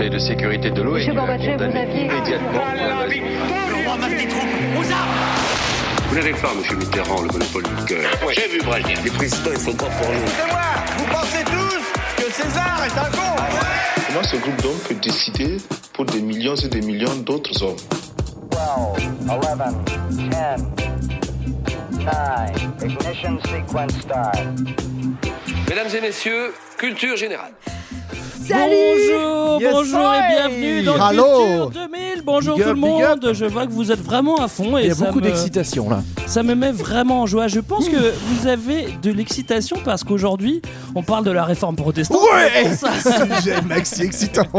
Conseil de sécurité de a Gorbatchev, condamné vous aviez- immédiatement l'invasion. Vous n'avez pas, monsieur Mitterrand, le monopole du cœur. J'ai vu Brasier. Les présidents, ils sont pas pour nous. C'est moi Vous pensez tous que César est un con Comment ce groupe d'hommes peut décider pour des millions et des millions d'autres hommes 12, 11, 10, 9, ignition sequence start. Mesdames et messieurs, culture générale. Salut Bonjour, Yes, bonjour et bienvenue dans Hello. Culture 2000. Bonjour Big tout up, le monde. Je vois que vous êtes vraiment à fond et Il y a ça beaucoup me- d'excitation là. Ça me met vraiment en joie. Je pense que vous avez de l'excitation parce qu'aujourd'hui, on parle de la réforme protestante. Ouais Sujet maxi excitant.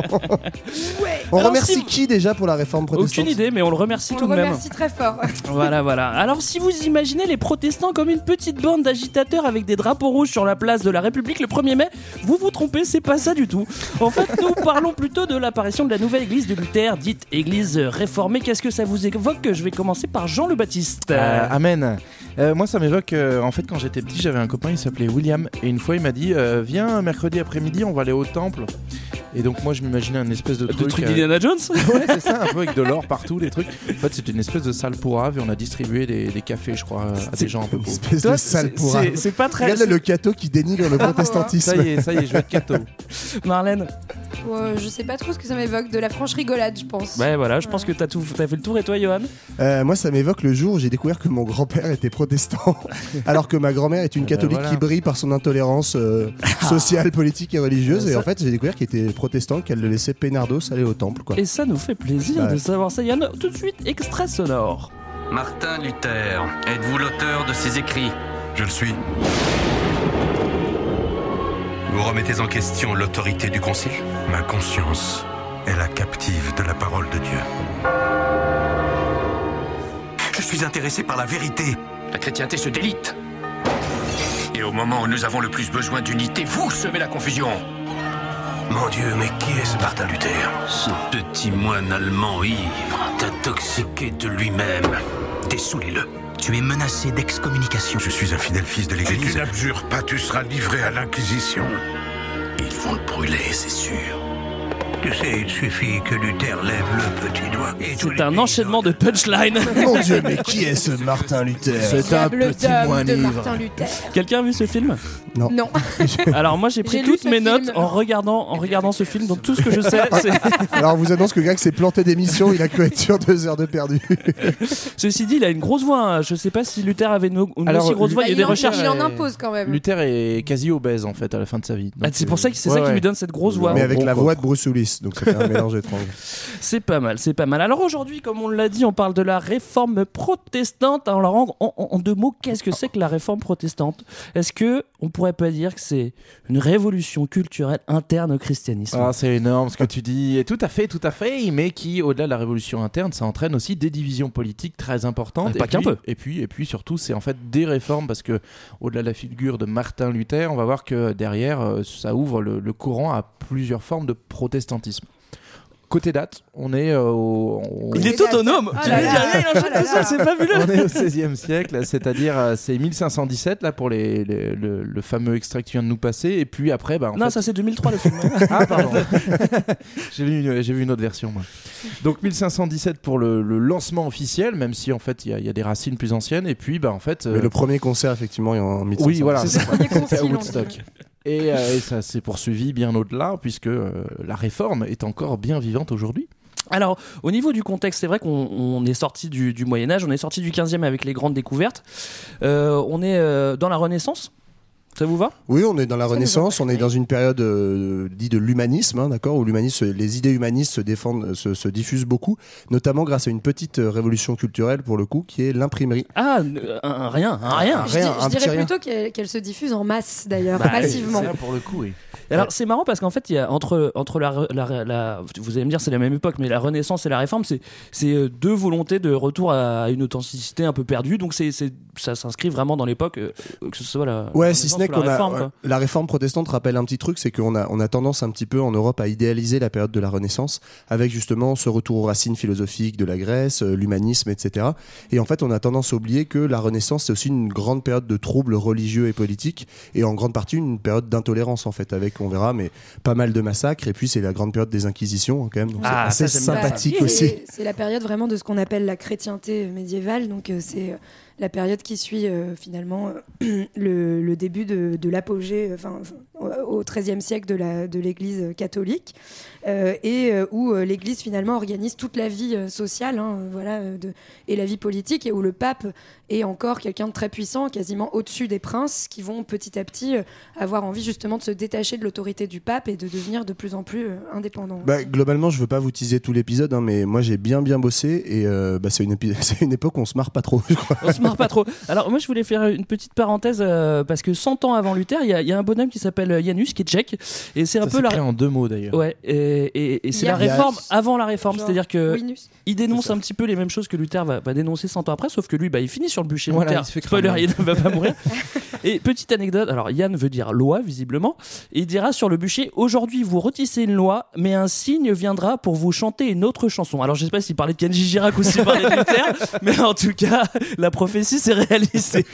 On Alors, remercie si- qui déjà pour la réforme protestante Aucune idée, mais on le remercie On tout le de même. remercie très fort. Voilà, voilà. Alors, si vous imaginez les protestants comme une petite bande d'agitateurs avec des drapeaux rouges sur la place de la République le 1er mai, vous vous trompez, c'est pas ça du tout. En fait, nous parlons plutôt de l'apparition de la nouvelle église de Luther, dite église réformée. Qu'est-ce que ça vous évoque? Je vais commencer par Jean le Baptiste. Euh, amen. Euh, moi, ça m'évoque. euh, en fait, quand j'étais petit, j'avais un copain, il s'appelait William, et une fois, il m'a dit euh, Viens mercredi après-midi, on va aller au temple. Et donc, moi, je m'imaginais un espèce de de truc. truc euh, d'Indiana Jones ouais, c'est ça, un peu avec de l'or partout, des trucs. En fait, c'était une espèce de salle pour ave, et on a distribué des, des cafés, je crois, à des gens un peu pauvres. Espèce Toi, de sale c'est- pour c'est- C'est pas très. Regarde le cateau qui dénigre le protestantisme. Ça y est, ça y est, je vais être catho. Marlène je sais pas trop ce que ça m'évoque. De la franche rigolade, je pense. Ouais, voilà, je pense que t'as tout, t'as fait le tour. Et toi, Johan? Euh, moi, ça m'évoque le jour où j'ai découvert que mon grand-père était protestant, alors que ma grand-mère est une ben catholique voilà. qui brille par son intolérance euh, sociale, politique et religieuse. Et Ça- en fait, j'ai découvert qu'il était protestant, qu'elle le laissait pénardos aller au temple. Quoi. Et ça nous fait plaisir Ouais. de savoir ça. Yann, tout de suite, extrait sonore. Martin Luther, êtes-vous l'auteur de ces écrits? Je le suis. Vous remettez en question l'autorité du Concile? Ma conscience est la captive de la parole de Dieu. Je suis intéressé par la vérité. La chrétienté se délite. Et au moment où nous avons le plus besoin d'unité, vous semez la confusion. Mon Dieu, mais qui est ce Martin Luther? Ce petit moine allemand ivre, intoxiqué de lui-même. Dessoulez-le. Tu es menacé d'excommunication. Je suis un fidèle fils de l'Église. Si tu n'abjures pas, tu seras livré à l'Inquisition. Ils vont le brûler, c'est sûr. Tu sais, il suffit que Luther lève le petit doigt C'est un enchaînement de punchlines. Mon Dieu, mais qui est ce Martin Luther C'est un petit Luther. Quelqu'un a vu ce film Non. Alors moi j'ai pris toutes mes notes en regardant, en regardant ce film. Donc tout ce que je sais, c'est... Alors, on vous annonce que Greg s'est planté d'émission, il a cru être sur deux heures de perdu. Ceci dit, il a une grosse voix. hein. Je sais pas si Luther avait une, une Alors, aussi grosse voix. Bah, Il y a des en, recherches. il en impose quand même. Luther est quasi obèse en fait à la fin de sa vie. Ah, Donc, c'est pour euh, ça que c'est ouais, ça qui ouais. lui donne cette grosse voix. Mais avec gros la voix de Bruce Willis, donc ça fait un mélange étrange. C'est pas mal, c'est pas mal. Alors aujourd'hui, comme on l'a dit, on parle de la réforme protestante. Alors en, en- en deux mots, qu'est-ce que c'est que la réforme protestante? Est-ce que on pourrait pas dire que c'est une révolution culturelle interne au christianisme? Ah, c'est énorme ce que tu dis. Et tout à fait, tout à fait. Mais qui, au-delà de la révolution interne, ça entraîne aussi des divisions politiques très importantes. Ah, pas Et qu'un puis- peu. Et puis, et puis surtout, c'est en fait des réformes parce que, au-delà de la figure de Martin Luther, on va voir que derrière, euh, ça ouvre le, le courant à plusieurs formes de protestantisme. Côté date, on est euh, au, Il est autonome. Oh Tu là là. il là. c'est fabuleux. on est au XVIe siècle, c'est-à-dire euh, c'est 1517 là pour les, les- le, le fameux extrait que tu viens de nous passer, et puis après, bah, en Non, fait- ça c'est 2003 le film. Ah, pardon. j'ai, vu une, j'ai vu une autre version, moi. Donc 1517 pour le, le lancement officiel, même si en fait il y, a- il y a des racines plus anciennes. Et puis, bah, en fait. euh, Mais le premier concert, effectivement, est en 1500. oui, voilà. C'est le premier C'était à Woodstock. Euh, et ça s'est poursuivi bien au-delà, puisque euh, la réforme est encore bien vivante aujourd'hui. Alors, au niveau du contexte, c'est vrai qu'on on est sorti du, Moyen Âge, on est sorti du 15e avec les grandes découvertes. Euh, on est dans la Renaissance. Ça vous va? Oui, on est dans la Ça Renaissance, on est dans une période euh, dite de l'humanisme, hein, d'accord, où l'humanisme, les idées humanistes se défendent, se, se diffusent beaucoup, notamment grâce à une petite euh, révolution culturelle pour le coup, qui est l'imprimerie. Ah, euh, un, un rien, un rien. Je, rien, dis- je un dirais rien. plutôt qu'elle qu'elle se diffuse en masse d'ailleurs, Bah, massivement. Ça, pour le coup, oui. Alors c'est marrant parce qu'en fait, il y a entre entre la, la- la- vous allez me dire c'est la même époque, mais la Renaissance et la Réforme, c'est c'est deux volontés de retour à une authenticité un peu perdue. Donc c'est c'est- ça s'inscrit vraiment dans l'époque, que ce soit la. Ouais, la si ce La qu'on a réforme, la protestante rappelle un petit truc, c'est qu'on a on a tendance un petit peu en Europe à idéaliser la période de la Renaissance avec justement ce retour aux racines philosophiques de la Grèce, euh, l'humanisme, etc. Et en fait, on a tendance à oublier que la Renaissance c'est aussi une grande période de troubles religieux et politiques et en grande partie une période d'intolérance en fait avec on verra mais pas mal de massacres et puis c'est la grande période des inquisitions hein, quand même donc Ah, c'est sympathique Bah, aussi. c'est- C'est la période vraiment de ce qu'on appelle la chrétienté médiévale. Donc, euh, c'est euh, la période qui suit euh, finalement euh, le, début de, l'apogée, euh, enfin, au XIIIe siècle de la- de l'Église catholique, euh, et euh, où euh, l'Église finalement organise toute la vie euh, sociale, hein, voilà, de, et la vie politique, et où le pape est encore quelqu'un de très puissant, quasiment au-dessus des princes, qui vont petit à petit euh, avoir envie justement de se détacher de l'autorité du pape et de devenir de plus en plus euh, indépendants. Bah, globalement, je veux pas vous teaser tout l'épisode, hein, mais moi j'ai bien bien bossé et euh, bah, c'est une, une époque où on se marre pas trop. je crois. On se marre pas trop. Alors moi je voulais faire une petite parenthèse euh, parce que 100 ans avant Luther, il y, a- il y a un bonhomme qui s'appelle Janus qui est tchèque et c'est un Ça peu la en deux mots d'ailleurs. Ouais, et, et- et c'est la réforme avant la réforme, c'est-à-dire que Winus. il dénonce un petit peu les mêmes choses que Luther va, va dénoncer 100 ans après, sauf que lui, bah, il finit sur le bûcher. Voilà, Luther, il se fait spoiler, il ne va pas mourir. Et petite anecdote, alors Yann veut dire loi, visiblement, et il dira sur le bûcher Aujourd'hui, vous retissez une loi, mais un signe viendra pour vous chanter une autre chanson. Alors, je sais pas s'il parlait de Kenji Girac ou s'il parlait de Luther, mais en tout cas, la prophétie s'est réalisée.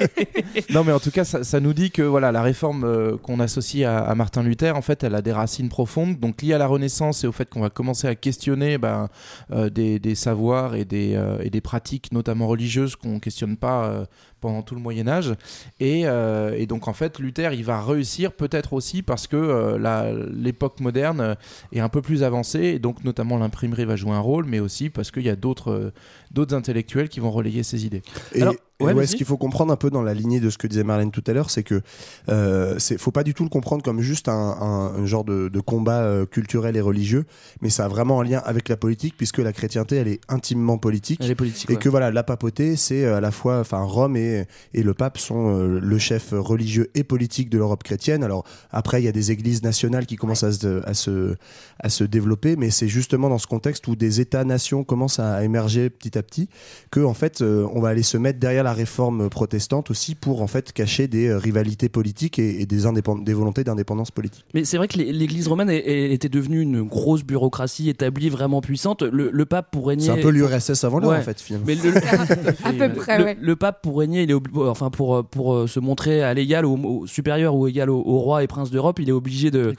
Non, mais en tout cas, ça, ça nous dit que voilà, la réforme euh, qu'on associe à, Martin Luther, en fait, elle a des racines profondes, donc liées à la Renaissance et au fait qu'on va commencer à questionner ben, euh, des, savoirs et des, euh, des pratiques, notamment religieuses, qu'on questionne pas euh, pendant tout le Moyen Âge. Et, euh, et donc, en fait, Luther, il va réussir peut-être aussi parce que euh, l'époque moderne est un peu plus avancée, et donc notamment l'imprimerie va jouer un rôle, mais aussi parce qu'il y a d'autres euh, intellectuels qui vont relayer ses idées. Et, Alors, ouais, ce qu'il faut comprendre un peu dans la lignée de ce que disait Marlène tout à l'heure, c'est que euh, faut pas du tout le comprendre comme juste un, un- un genre de, de combat euh, culturel et religieux, mais ça a vraiment un lien avec la politique puisque la chrétienté elle est intimement politique. Elle est politique, et ouais. que voilà la papauté c'est à la fois enfin Rome et, et le pape sont euh, le chef religieux et politique de l'Europe chrétienne. Alors après il y a des églises nationales qui commencent à se, à se à se développer, mais c'est justement dans ce contexte où des États-nations commencent à émerger petit à petit que en fait euh, on va aller se mettre derrière la réforme protestante aussi pour en fait cacher des euh, rivalités politiques et, et des, indépend- des volontés d'indépendance politique. Mais c'est vrai que l'é- l'Église romaine est- est- était devenue une grosse bureaucratie établie, vraiment puissante. Le, le pape pour régner. C'est un peu l'URSS avant l'heure Ouais. en fait finalement. Mais le, À peu près, le, ouais. le pape pour régner, il est obli- enfin pour euh, pour euh, se montrer à l'égal, au, au supérieur ou égal au, au roi et prince d'Europe, il est obligé de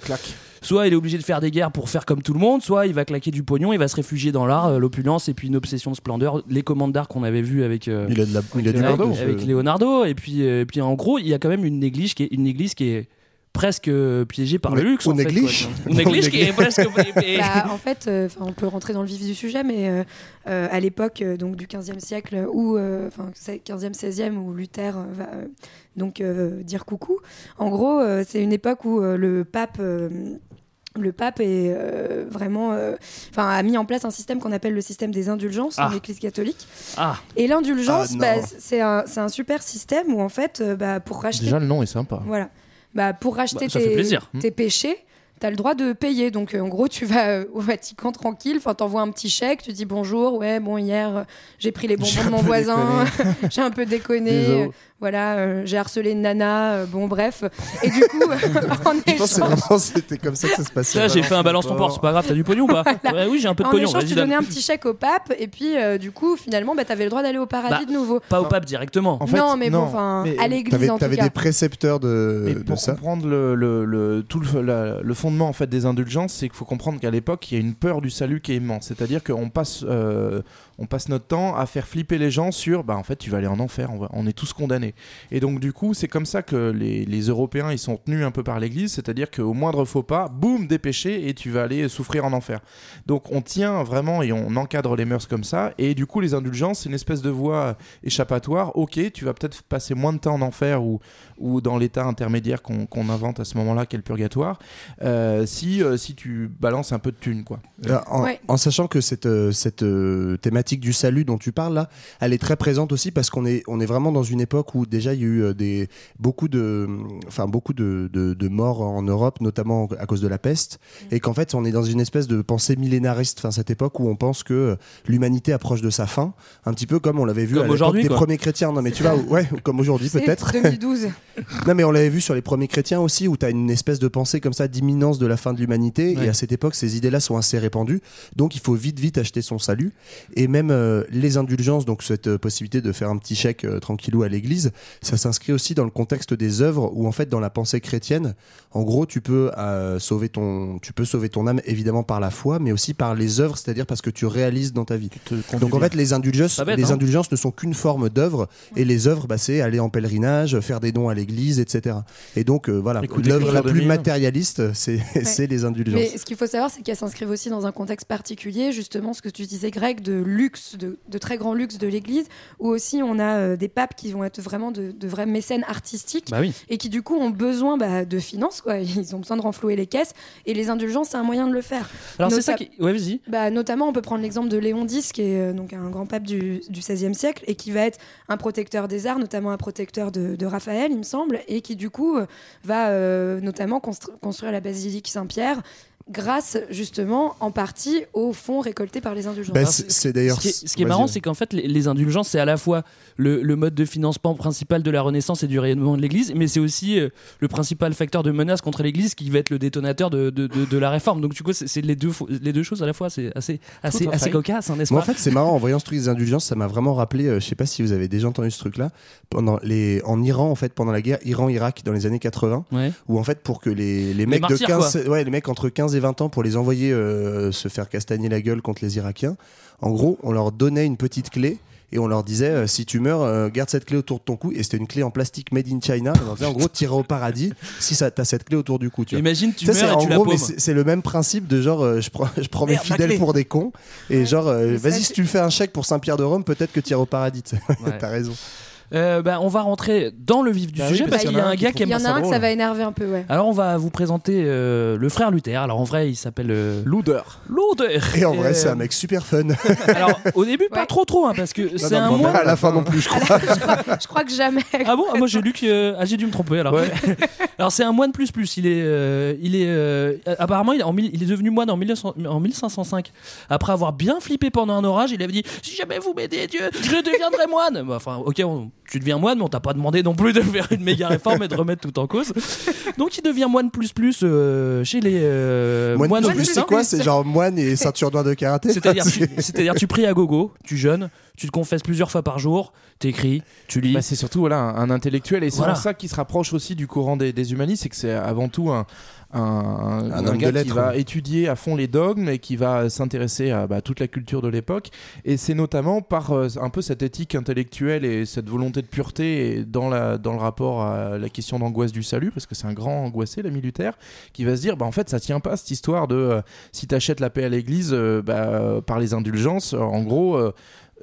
soit il est obligé de faire des guerres pour faire comme tout le monde, soit il va claquer du pognon, il va se réfugier dans l'art, euh, l'opulence et puis une obsession de splendeur, les commandes d'art qu'on avait vu avec euh, Il a de la, il a du avec, Leonardo, avec ce- Leonardo et puis euh, et puis en gros, il y a quand même une église qui est une église qui est presque euh, piégée par le luxe en une fait, église. Une église qui est presque Bah, en fait, euh, on peut rentrer dans le vif du sujet, mais euh, euh, à l'époque euh, donc du 15e siècle, euh, enfin 15e, 16e, où Luther va euh, donc euh, dire coucou. En gros, euh, c'est une époque où euh, le pape. euh, le pape est euh, vraiment, euh, enfin, a mis en place un système qu'on appelle le système des indulgences Ah. dans l'Église catholique. Ah. Et l'indulgence, Ah, bah, c'est un, c'est un super système où en fait, euh, bah, pour racheter Déjà, le nom est sympa. voilà. Bah, pour racheter Bah, fait tes, péchés, tu as le droit de payer. Donc, euh, en gros, tu vas euh, au Vatican tranquille, enfin, t'envoies un petit chèque, tu dis bonjour, ouais, bon, hier, euh, j'ai pris les bonbons de mon voisin, j'ai un peu déconné, voilà, euh, j'ai harcelé une nana, euh, bon, bref. Et du coup, en Je pense que échange, vraiment c'était comme ça que ça se passait. Ça, j'ai fait un balance ton port, c'est pas grave, t'as du pognon ou pas Ouais, Oui, j'ai un peu de en pognon. échange, vas-y, tu donnais un petit chèque au pape, et puis, euh, du coup, finalement, bah, tu avais le droit d'aller au paradis Bah, de nouveau. Pas au pape directement. En fait, non, mais bon, enfin, à l'église T'avais en tout t'avais cas. des précepteurs de, Mais de pour ça. comprendre le, le- le- tout le, la- le fondement en fait des indulgences, c'est qu'il faut comprendre qu'à l'époque, il y a une peur du salut qui est immense. C'est-à-dire qu'on passe, euh, on passe notre temps à faire flipper les gens sur, bah en fait, tu vas aller en enfer, on, va- on est tous condamnés. Et donc du coup, c'est comme ça que les, les Européens ils sont tenus un peu par l'Église, c'est-à-dire qu'au moindre faux pas, boum, des péchés et tu vas aller souffrir en enfer. Donc on tient vraiment et on encadre les mœurs comme ça. Et du coup, les indulgences, c'est une espèce de voie échappatoire. Ok, tu vas peut-être passer moins de temps en enfer ou, ou dans l'état intermédiaire qu'on invente à ce moment-là, qu'est le purgatoire, euh, si, euh, si tu balances un peu de thunes, quoi. Euh, En, Ouais. en sachant que cette, euh, cette euh, thématique du salut dont tu parles là, elle est très présente aussi parce qu'on est, on est vraiment dans une époque où déjà il y a eu euh, des, beaucoup, de, enfin, beaucoup de, de- de morts en Europe, notamment à cause de la peste, et qu'en fait on est dans une espèce de pensée millénariste, enfin cette époque où on pense que euh, l'humanité approche de sa fin, un petit peu comme on l'avait vu Comme à l'époque aujourd'hui, des quoi. premiers chrétiens. Non mais tu vois, ouais, comme aujourd'hui peut-être. 2012. Non, mais on l'avait vu sur les premiers chrétiens aussi, où tu as une espèce de pensée comme ça d'imminence de la fin de l'humanité. Ouais. Et à cette époque, ces idées-là sont assez répandues. Donc, il faut vite, vite acheter son salut. Et même euh, les indulgences, donc cette euh, possibilité de faire un petit chèque euh, tranquillou à l'église, ça s'inscrit aussi dans le contexte des œuvres où, en fait, dans la pensée chrétienne, en gros, tu peux, euh, sauver ton, tu peux sauver ton âme évidemment par la foi, mais aussi par les œuvres, c'est-à-dire parce que tu réalises dans ta vie. Donc, en fait, les indulgences, bête, les hein. indulgences ne sont qu'une forme d'œuvre. Et les œuvres, bah, c'est aller en pèlerinage, faire des dons à l'église, etc. Et donc, euh, voilà, l'œuvre la plus 2000. matérialiste, c'est c'est les indulgences. Mais ce qu'il faut savoir, c'est qu'elles s'inscrivent aussi dans un contexte particulier, justement, ce que tu disais, Greg, de luxe, de, de très grand luxe de l'Église, où aussi on a euh, des papes qui vont être vraiment de, de vrais mécènes artistiques Bah oui. et qui, du coup, ont besoin bah, de finances, quoi. Ils ont besoin de renflouer les caisses, et les indulgences, c'est un moyen de le faire. Alors c'est ça qui. Ouais, vas-y. Bah, notamment, on peut prendre l'exemple de Léon X, qui est euh, donc un grand pape du, du XVIe siècle, et qui va être un protecteur des arts, notamment un protecteur de, de Raphaël, il me semble, et qui du coup euh, va euh, notamment constru- construire la basilique Saint-Pierre grâce justement en partie aux fonds récoltés par les indulgences. Bah, c'est d'ailleurs. Ce qui est, ce qui est Vas-y, marrant, c'est qu'en fait, les, les indulgences, c'est à la fois le, le mode de financement principal de la Renaissance et du rayonnement de l'Église, mais c'est aussi euh, le principal facteur de menace contre l'Église qui va être le détonateur de, de, de- de la réforme. Donc, du coup, c'est les deux, fo- les deux choses à la fois. C'est assez, assez, à assez cocasse, hein, n'est-ce pas en fait, c'est marrant, en voyant ce truc des indulgences, ça m'a vraiment rappelé, euh, je sais pas si vous avez déjà entendu ce truc-là, pendant les, en Iran, en fait, pendant la guerre Iran-Irak dans les années 80, Ouais. où en fait, pour que les, les mecs martyrs, de 15, ouais, les mecs entre 15 et 20 ans, pour les envoyer euh, se faire castagner la gueule contre les Irakiens, en gros, on leur donnait une petite clé. Et on leur disait, euh, si tu meurs, euh, garde cette clé autour de ton cou. Et c'était une clé en plastique made in China. Et on leur disait, en gros, t'iras au paradis si ça, t'as cette clé autour du cou. Tu vois. Imagine, tu Ça, meurs et en tu la gros, mais paumes. c'est le même principe de genre, euh, je prends, je prends mes Merde, fidèles pour des cons. Et genre, euh, vas-y, si tu fais un chèque pour Saint-Pierre de Rome, peut-être que tu iras au paradis. Ouais. T'as raison. Euh, bah, on va rentrer dans le vif du Bah sujet parce parce qu'il y a un gars qui Il aime y en a un que ça va énerver un peu, ouais. Alors, on va vous présenter euh, le frère Luther. Alors, en vrai, il s'appelle euh, Luder. Luther. Et en vrai, Euh, c'est un mec super fun. Alors, au début, pas trop trop, hein, parce que c'est un non, moine. À la fin non plus, je crois. je, crois, je crois que jamais. Ah bon? Ah, Moi j'ai lu que euh, ah, j'ai dû me tromper alors. alors c'est un moine plus plus. Il est euh, il est euh, apparemment il est, en mille- il est devenu moine en, 1900 en 1505. Après avoir bien flippé pendant un orage, il avait dit si jamais vous m'aidez Dieu, je deviendrai moine. Bah, Enfin ok, on- tu deviens moine, mais on t'a pas demandé non plus de faire une méga réforme et de remettre tout en cause. Donc il devient moine plus plus euh, chez les euh, Moine moines plus c'est quoi? C'est genre moine et ceinture noire de karaté C'est-à-dire, tu, tu pries à gogo, tu jeûnes, tu te confesses plusieurs fois par jour, t'écris, tu lis. Bah, c'est surtout voilà, un, un intellectuel et c'est Voilà. pour ça qui se rapproche aussi du courant des, des humanistes, c'est que c'est avant tout un, un, un- de gars qui va étudier à fond les dogmes et qui va s'intéresser à bah, toute la culture de l'époque. Et c'est notamment par euh, un peu cette éthique intellectuelle et cette volonté de pureté et dans, la, dans le rapport à la question d'angoisse du salut, parce que c'est un grand angoissé, l'ami Luther, qui va se dire bah, en fait, ça tient pas cette histoire de euh, si t'achètes la paix à l'église euh, bah, euh, par les indulgences, en gros.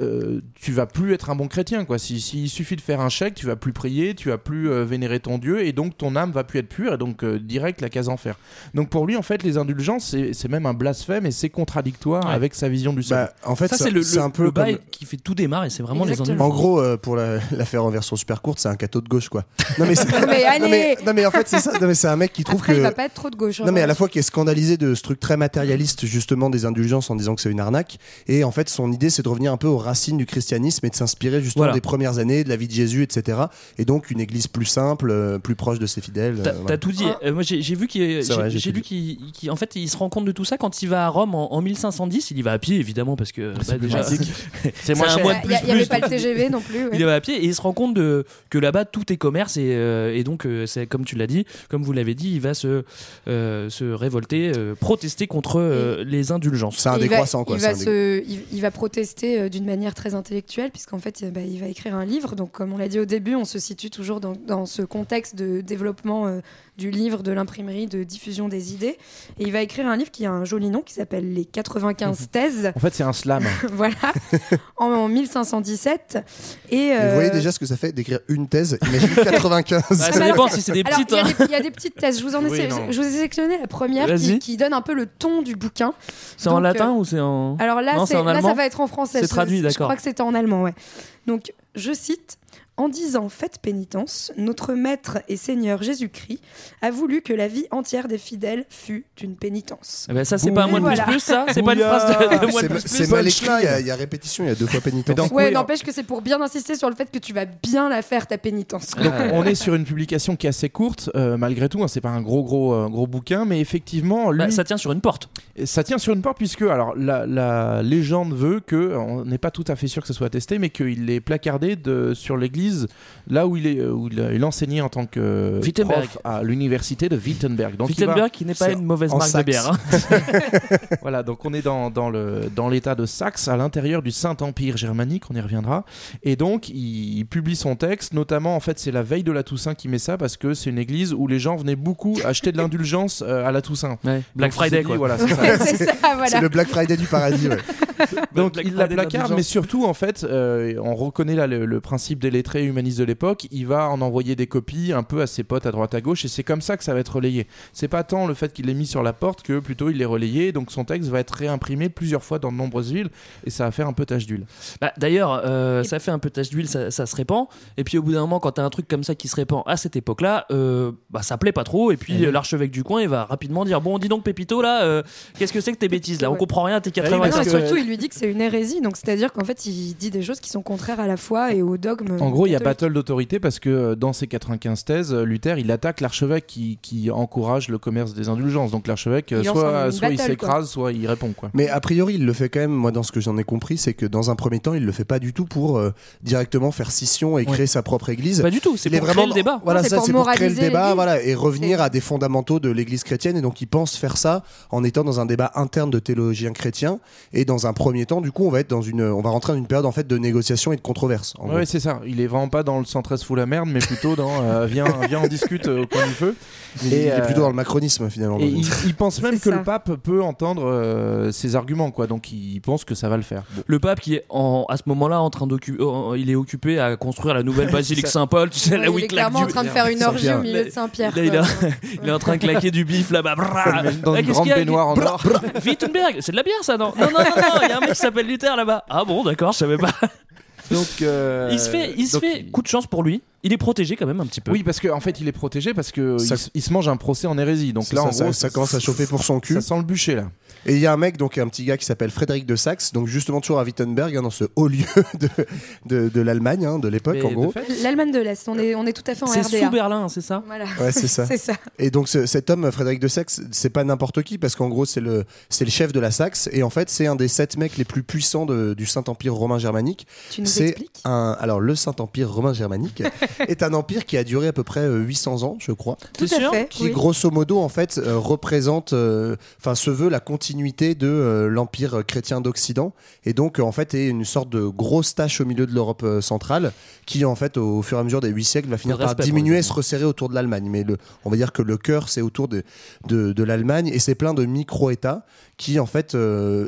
Euh, tu vas plus être un bon chrétien quoi. Si, si il suffit de faire un chèque, tu vas plus prier, tu vas plus euh, vénérer ton Dieu et donc ton âme va plus être pure et donc euh, direct la case enfer. Donc pour lui en fait les indulgences c'est même un blasphème et c'est contradictoire Ouais. avec sa vision du salut. Bah, en fait, ça, c'est le, le- un peu le bail comme- qui fait tout démarrer. C'est vraiment les Exactement. En indulgences. gros, euh, pour la, la faire en version super courte, c'est un cateau de gauche, quoi. Non mais, c'est- Non, mais allez non, mais, non, mais en fait c'est ça. Non mais c'est un mec qui trouve Après, que il va pas être trop de gauche. hein. Non mais à la fois qui est scandalisé de ce truc très matérialiste justement des indulgences en disant que c'est une arnaque et en fait son idée c'est de revenir un peu aux racines du christianisme et de s'inspirer justement Voilà. des premières années de la vie de Jésus etc et donc une église plus simple euh, plus proche de ses fidèles T'as euh, voilà. tout dit. Euh, moi, j'ai vu qu'il, C'est j'ai lu qu'il, en fait, il se rend compte de tout ça quand il va à Rome en, en 1510. Il y va à pied, évidemment, parce que bah, déjà, pratique. c'est moins un cher. Il y, a- plus il y avait pas le TGV non plus. ouais. Il va à pied et il se rend compte de, que là-bas tout est commerce et, euh, et donc c'est comme tu l'as dit, comme vous l'avez dit, il va se, euh, se révolter, euh, protester contre euh, les indulgences. c'est un Et il va- décroissant quoi Il c'est va, se, il, il va protester d'une manière très intellectuelle, puisqu'en fait, bah, il va écrire un livre. Donc, comme on l'a dit au début, on se situe toujours dans, dans ce contexte de développement euh, du livre, de l'imprimerie, de diffusion des idées. Et il va écrire un livre qui a un joli nom, qui s'appelle Les 95 thèses. En fait c'est un slam. voilà, en, en 1517. Et, Et euh, vous voyez déjà ce que ça fait d'écrire une thèse imagine 95 Bah, ça mais dépend alors, si c'est des petites. il y, a hein. des- il y a des petites thèses. Je vous, en ai, Oui, je vous sélectionné la première qui, qui donne un peu le ton du bouquin. C'est en latin euh, ou c'est en. Alors là, Non, là ça va être en français. C'est Je- traduit, Je d'accord. crois que c'était en allemand, ouais. Donc, je cite En disant faites pénitence, notre Maître et Seigneur Jésus-Christ a voulu que la vie entière des fidèles fût une pénitence. Eh ben, ça, c'est pas un moine Voilà. plus plus, ça C'est pas une phrase de, de C'est plus c'est mal écrit, il y a- il y, a répétition, il y a deux fois pénitence. Ouais, n'empêche que c'est pour bien insister sur le fait que tu vas bien la faire ta pénitence. Donc on est sur une publication qui est assez courte, euh, malgré tout. hein, c'est pas un gros gros euh, gros bouquin, mais effectivement, lui, Bah, ça tient sur une porte. ça tient sur une porte puisque alors la, la légende veut que on n'est pas tout à fait sûr que ce soit attesté, mais qu'il est placardé de, sur l'église là où il est euh, où il, il enseignait en tant que Wittenberg. prof à l'université de Wittenberg. Donc va- Wittenberg, qui n'est pas une mauvaise marque de Saxe. bière. hein. Voilà, donc on est dans, dans le dans l'état de Saxe, à l'intérieur du Saint-Empire germanique, on y reviendra. Et donc, il, il publie son texte, notamment, en fait, c'est la veille de la Toussaint qui met ça, parce que c'est une église où les gens venaient beaucoup acheter de l'indulgence euh, à la Toussaint. Ouais, Black Donc, Friday, dit, quoi. Voilà, c'est ça. c'est ça, C'est voilà. le Black Friday du paradis. ouais. Donc Black il la placarde, mais surtout en fait, euh, on reconnaît là le, le principe des lettrés humanistes de l'époque. Il va en envoyer des copies un peu à ses potes à droite à gauche, et c'est comme ça que ça va être relayé. C'est pas tant le fait qu'il l'ait mis sur la porte que plutôt il l'est relayé. Donc son texte va être réimprimé plusieurs fois dans de nombreuses villes, et ça va faire un peu tache d'huile. Bah, D'ailleurs, euh, ça fait un peu tache d'huile, ça, ça se répand. Et puis au bout d'un moment, quand t'as un truc comme ça qui se répand à cette époque-là, euh, bah, ça plaît pas trop. Et puis Eh oui. l'archevêque du coin, il va rapidement dire Bon, dis donc, Pépito, là, euh, qu'est-ce que c'est que tes bêtises là? On comprend rien, t'es oui, Non, 80 parce et que- surtout, il lui dit que c'est une hérésie, donc c'est-à-dire qu'en fait, il dit des choses qui sont contraires à la foi et au dogme. En gros, il y a battle d'autorité parce que euh, dans ses 95 thèses, euh, Luther il attaque l'archevêque qui, qui encourage le commerce des indulgences. Donc l'archevêque, euh, soit, soit il s'écrase, soit il répond. Quoi. Mais a priori, il le fait quand même. Moi, dans ce que j'en ai compris, c'est que dans un premier temps, il le fait pas du tout pour euh, directement faire scission et créer sa propre église. Pas du tout, c'est pour vraiment créer le débat. Voilà, c'est ça, pour c'est pour créer le débat, voilà, et revenir à des fondamentaux de l'Église chrétienne. Et donc, il pense faire ça en étant dans un débat interne de théologiens chrétiens. Et dans un premier temps, du coup, on va être dans une, on va rentrer dans une période en fait de négociation et de controverse. Ouais, c'est ça. Il est vraiment pas dans le 113 fout la merde, mais plutôt dans euh, viens, viens on discute euh, au coin du feu. il, il euh, est plutôt dans le macronisme finalement. Et il, pense même que ça. le pape peut entendre euh, ses arguments, quoi. Donc il pense que ça va le faire. Bon. Le pape qui est en, à ce moment-là en train d'occuper, il est occupé à construire la nouvelle basilique Saint-Paul, tu sais, Ouais, là où il il est clairement du- en train de faire une orgie au milieu de Saint-Pierre. Il, quoi. a- il est en train de claquer du bif là-bas. Dans Ah, une grande baignoire en or. Wittenberg, c'est de la bière ça non? Non non non non, il y a un mec qui s'appelle Luther là-bas. Ah bon d'accord, je savais pas. Donc euh, il se fait, il se donc, fait coup de chance pour lui. Il est protégé quand même un petit peu. Oui, parce qu'en en fait, il est protégé parce que Ça- il, se- il se mange un procès en hérésie. Donc là, ça, en ça- gros, ça commence à chauffer pour son cul. Ça sent le bûcher là. Et il y a un mec, donc un petit gars qui s'appelle Frédéric de Saxe, donc justement toujours à Wittenberg, hein, dans ce haut lieu de, de, de l'Allemagne, hein, de l'époque en de gros. L'Allemagne de l'Est, on est, on est tout à fait en C'est RDA. sous Berlin, c'est ça? Voilà. Ouais, c'est ça. c'est ça. Et donc ce- cet homme, Frédéric de Saxe, c'est pas n'importe qui parce qu'en gros c'est le c'est le chef de la Saxe et en fait c'est un des sept mecs les plus puissants de- du Saint Empire romain germanique. Tu nous C'est un alors le Saint Empire romain germanique est un empire qui a duré à peu près euh, 800 ans, je crois. Tout à sûr fait. qui oui. grosso modo en fait euh, représente euh, enfin se veut la continuité de euh, l'empire chrétien d'Occident et donc euh, en fait est une sorte de grosse tâche au milieu de l'Europe euh, centrale qui en fait au fur et à mesure des huit siècles va finir par diminuer et se resserrer autour de l'Allemagne mais le, on va dire que le cœur c'est autour de, de, de l'Allemagne et c'est plein de micro-États qui en fait euh,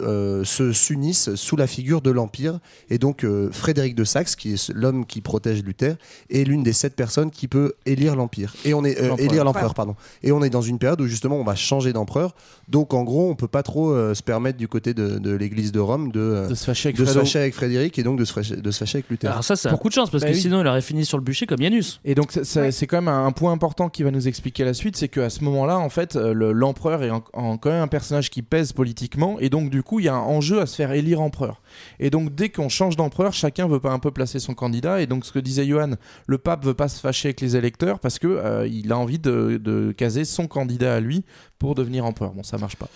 euh, se s'unissent sous la figure de l'empire et donc euh, Frédéric de Saxe qui est l'homme qui protège Luther est l'une des sept personnes qui peut élire l'empire et on est euh, L'empereur. élire l'empereur pardon et on est dans une période où justement on va changer d'empereur donc en gros on peut pas trop euh, se permettre du côté de, de l'église de Rome de, euh, De se fâcher avec de se Fredo. fâcher avec Frédéric et donc de se fâcher, de se fâcher avec Luther Alors ça c'est un coup de chance parce Bah que oui. sinon il aurait fini sur le bûcher comme Janus. Et donc Ouais. c'est quand même un point important qui va nous expliquer la suite, c'est qu'à ce moment-là, en fait, le- l'empereur est en, en- quand même un personnage qui pèse politiquement, et donc du coup, il y a un enjeu à se faire élire empereur. Et donc dès qu'on change d'empereur, chacun veut pas un peu placer son candidat, et donc ce que disait Johan, le pape veut pas se fâcher avec les électeurs parce que euh, il a envie de, de caser son candidat à lui pour devenir empereur. Bon, ça marche pas.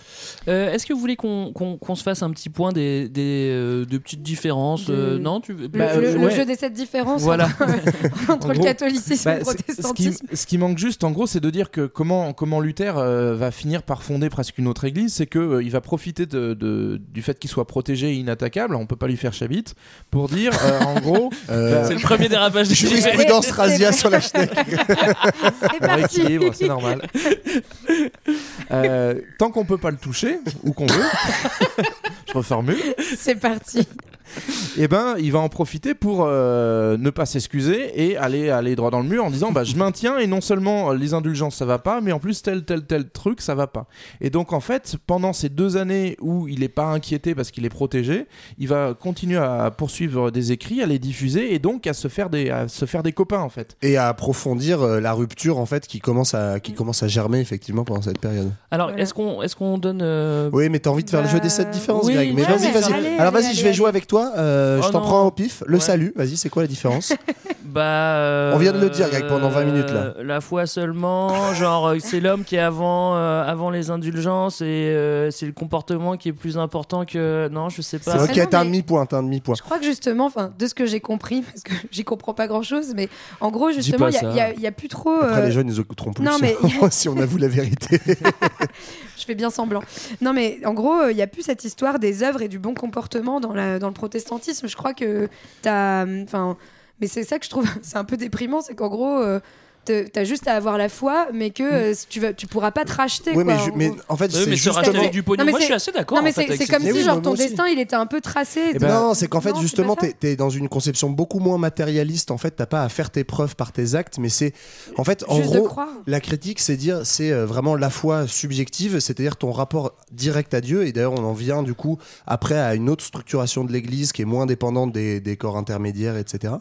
Euh, Est-ce que vous voulez qu'on qu'on- qu'on se fasse un petit point des, des, euh, de petites différences De- euh, Non tu... Le, Bah, le- le jeu des sept différences Voilà. entre, entre En le catholicisme et Bah, le ce, qui, protestantisme. ce qui manque juste, en gros, c'est de dire que comment, comment Luther euh, va finir par fonder presque une autre église, c'est qu'il il va profiter de, de- du fait qu'il soit protégé et inattaquable, on peut pas lui faire chabit, pour dire, en gros, Euh, C'est le premier dérapage du sujet. jurisprudence Razia sur la Schneck C'est par parti. équilibre, c'est normal. Euh, tant qu'on peut pas le toucher, ou qu'on veut, je reformule, C'est parti. et ben il va en profiter pour euh, ne pas s'excuser et aller aller droit dans le mur en disant bah je maintiens et non seulement les indulgences ça va pas mais en plus tel tel tel truc ça va pas et donc en fait pendant ces deux années où il est pas inquiété parce qu'il est protégé il va continuer à poursuivre des écrits à les diffuser et donc à se faire des à se faire des copains en fait Et à approfondir euh, la rupture en fait qui commence à qui commence à germer effectivement pendant cette période. Alors, est-ce qu'on est qu'on donne. euh, Oui, mais t'as envie de faire le jeu des 7 différences, oui, Greg. Mais ouais, vas-y, vas-y. Alors vas-y, je vais jouer avec toi. Euh, Oh je t'en non. prends au pif. Le salut. Vas-y, c'est quoi la différence Bah. euh, On vient de le dire, Greg, pendant 20 minutes, là. La foi seulement, genre euh, c'est l'homme qui est avant, euh, avant les indulgences et euh, c'est le comportement qui est plus important que. Non, je sais pas. C'est ok, t'as un demi-point, un demi-point. Je crois que justement, enfin, de ce que j'ai compris, parce que j'y comprends pas grand chose, mais en gros, justement, il y a- plus trop. Après, euh, les jeunes nous écouteront plus. Non, mais- si on avoue la vérité. je fais bien semblant. Non, mais en gros, euh, il y a plus cette histoire des œuvres et du bon comportement dans, le protestantisme. Je crois que t'as. Enfin, mais c'est ça que je trouve, c'est un peu déprimant, c'est qu'en gros. euh, T'as juste à avoir la foi, mais que euh, tu, vas, tu pourras pas te racheter. Oui, quoi, mais, ju- en mais gros. en fait, Oui, c'est du pognon, moi je suis assez d'accord. C'est cette comme si, genre, ton destin, il était un peu tracé. Eh de- ben, non, c'est qu'en fait, Non, justement, t'es es dans une conception beaucoup moins matérialiste. En fait, t'as pas à faire tes preuves par tes actes, mais c'est. En fait, en Juste gros, la critique, c'est dire, c'est euh, vraiment la foi subjective, c'est-à-dire ton rapport direct à Dieu. Et d'ailleurs, on en vient, du coup, après à une autre structuration de l'Église qui est moins dépendante des, des corps intermédiaires, etc.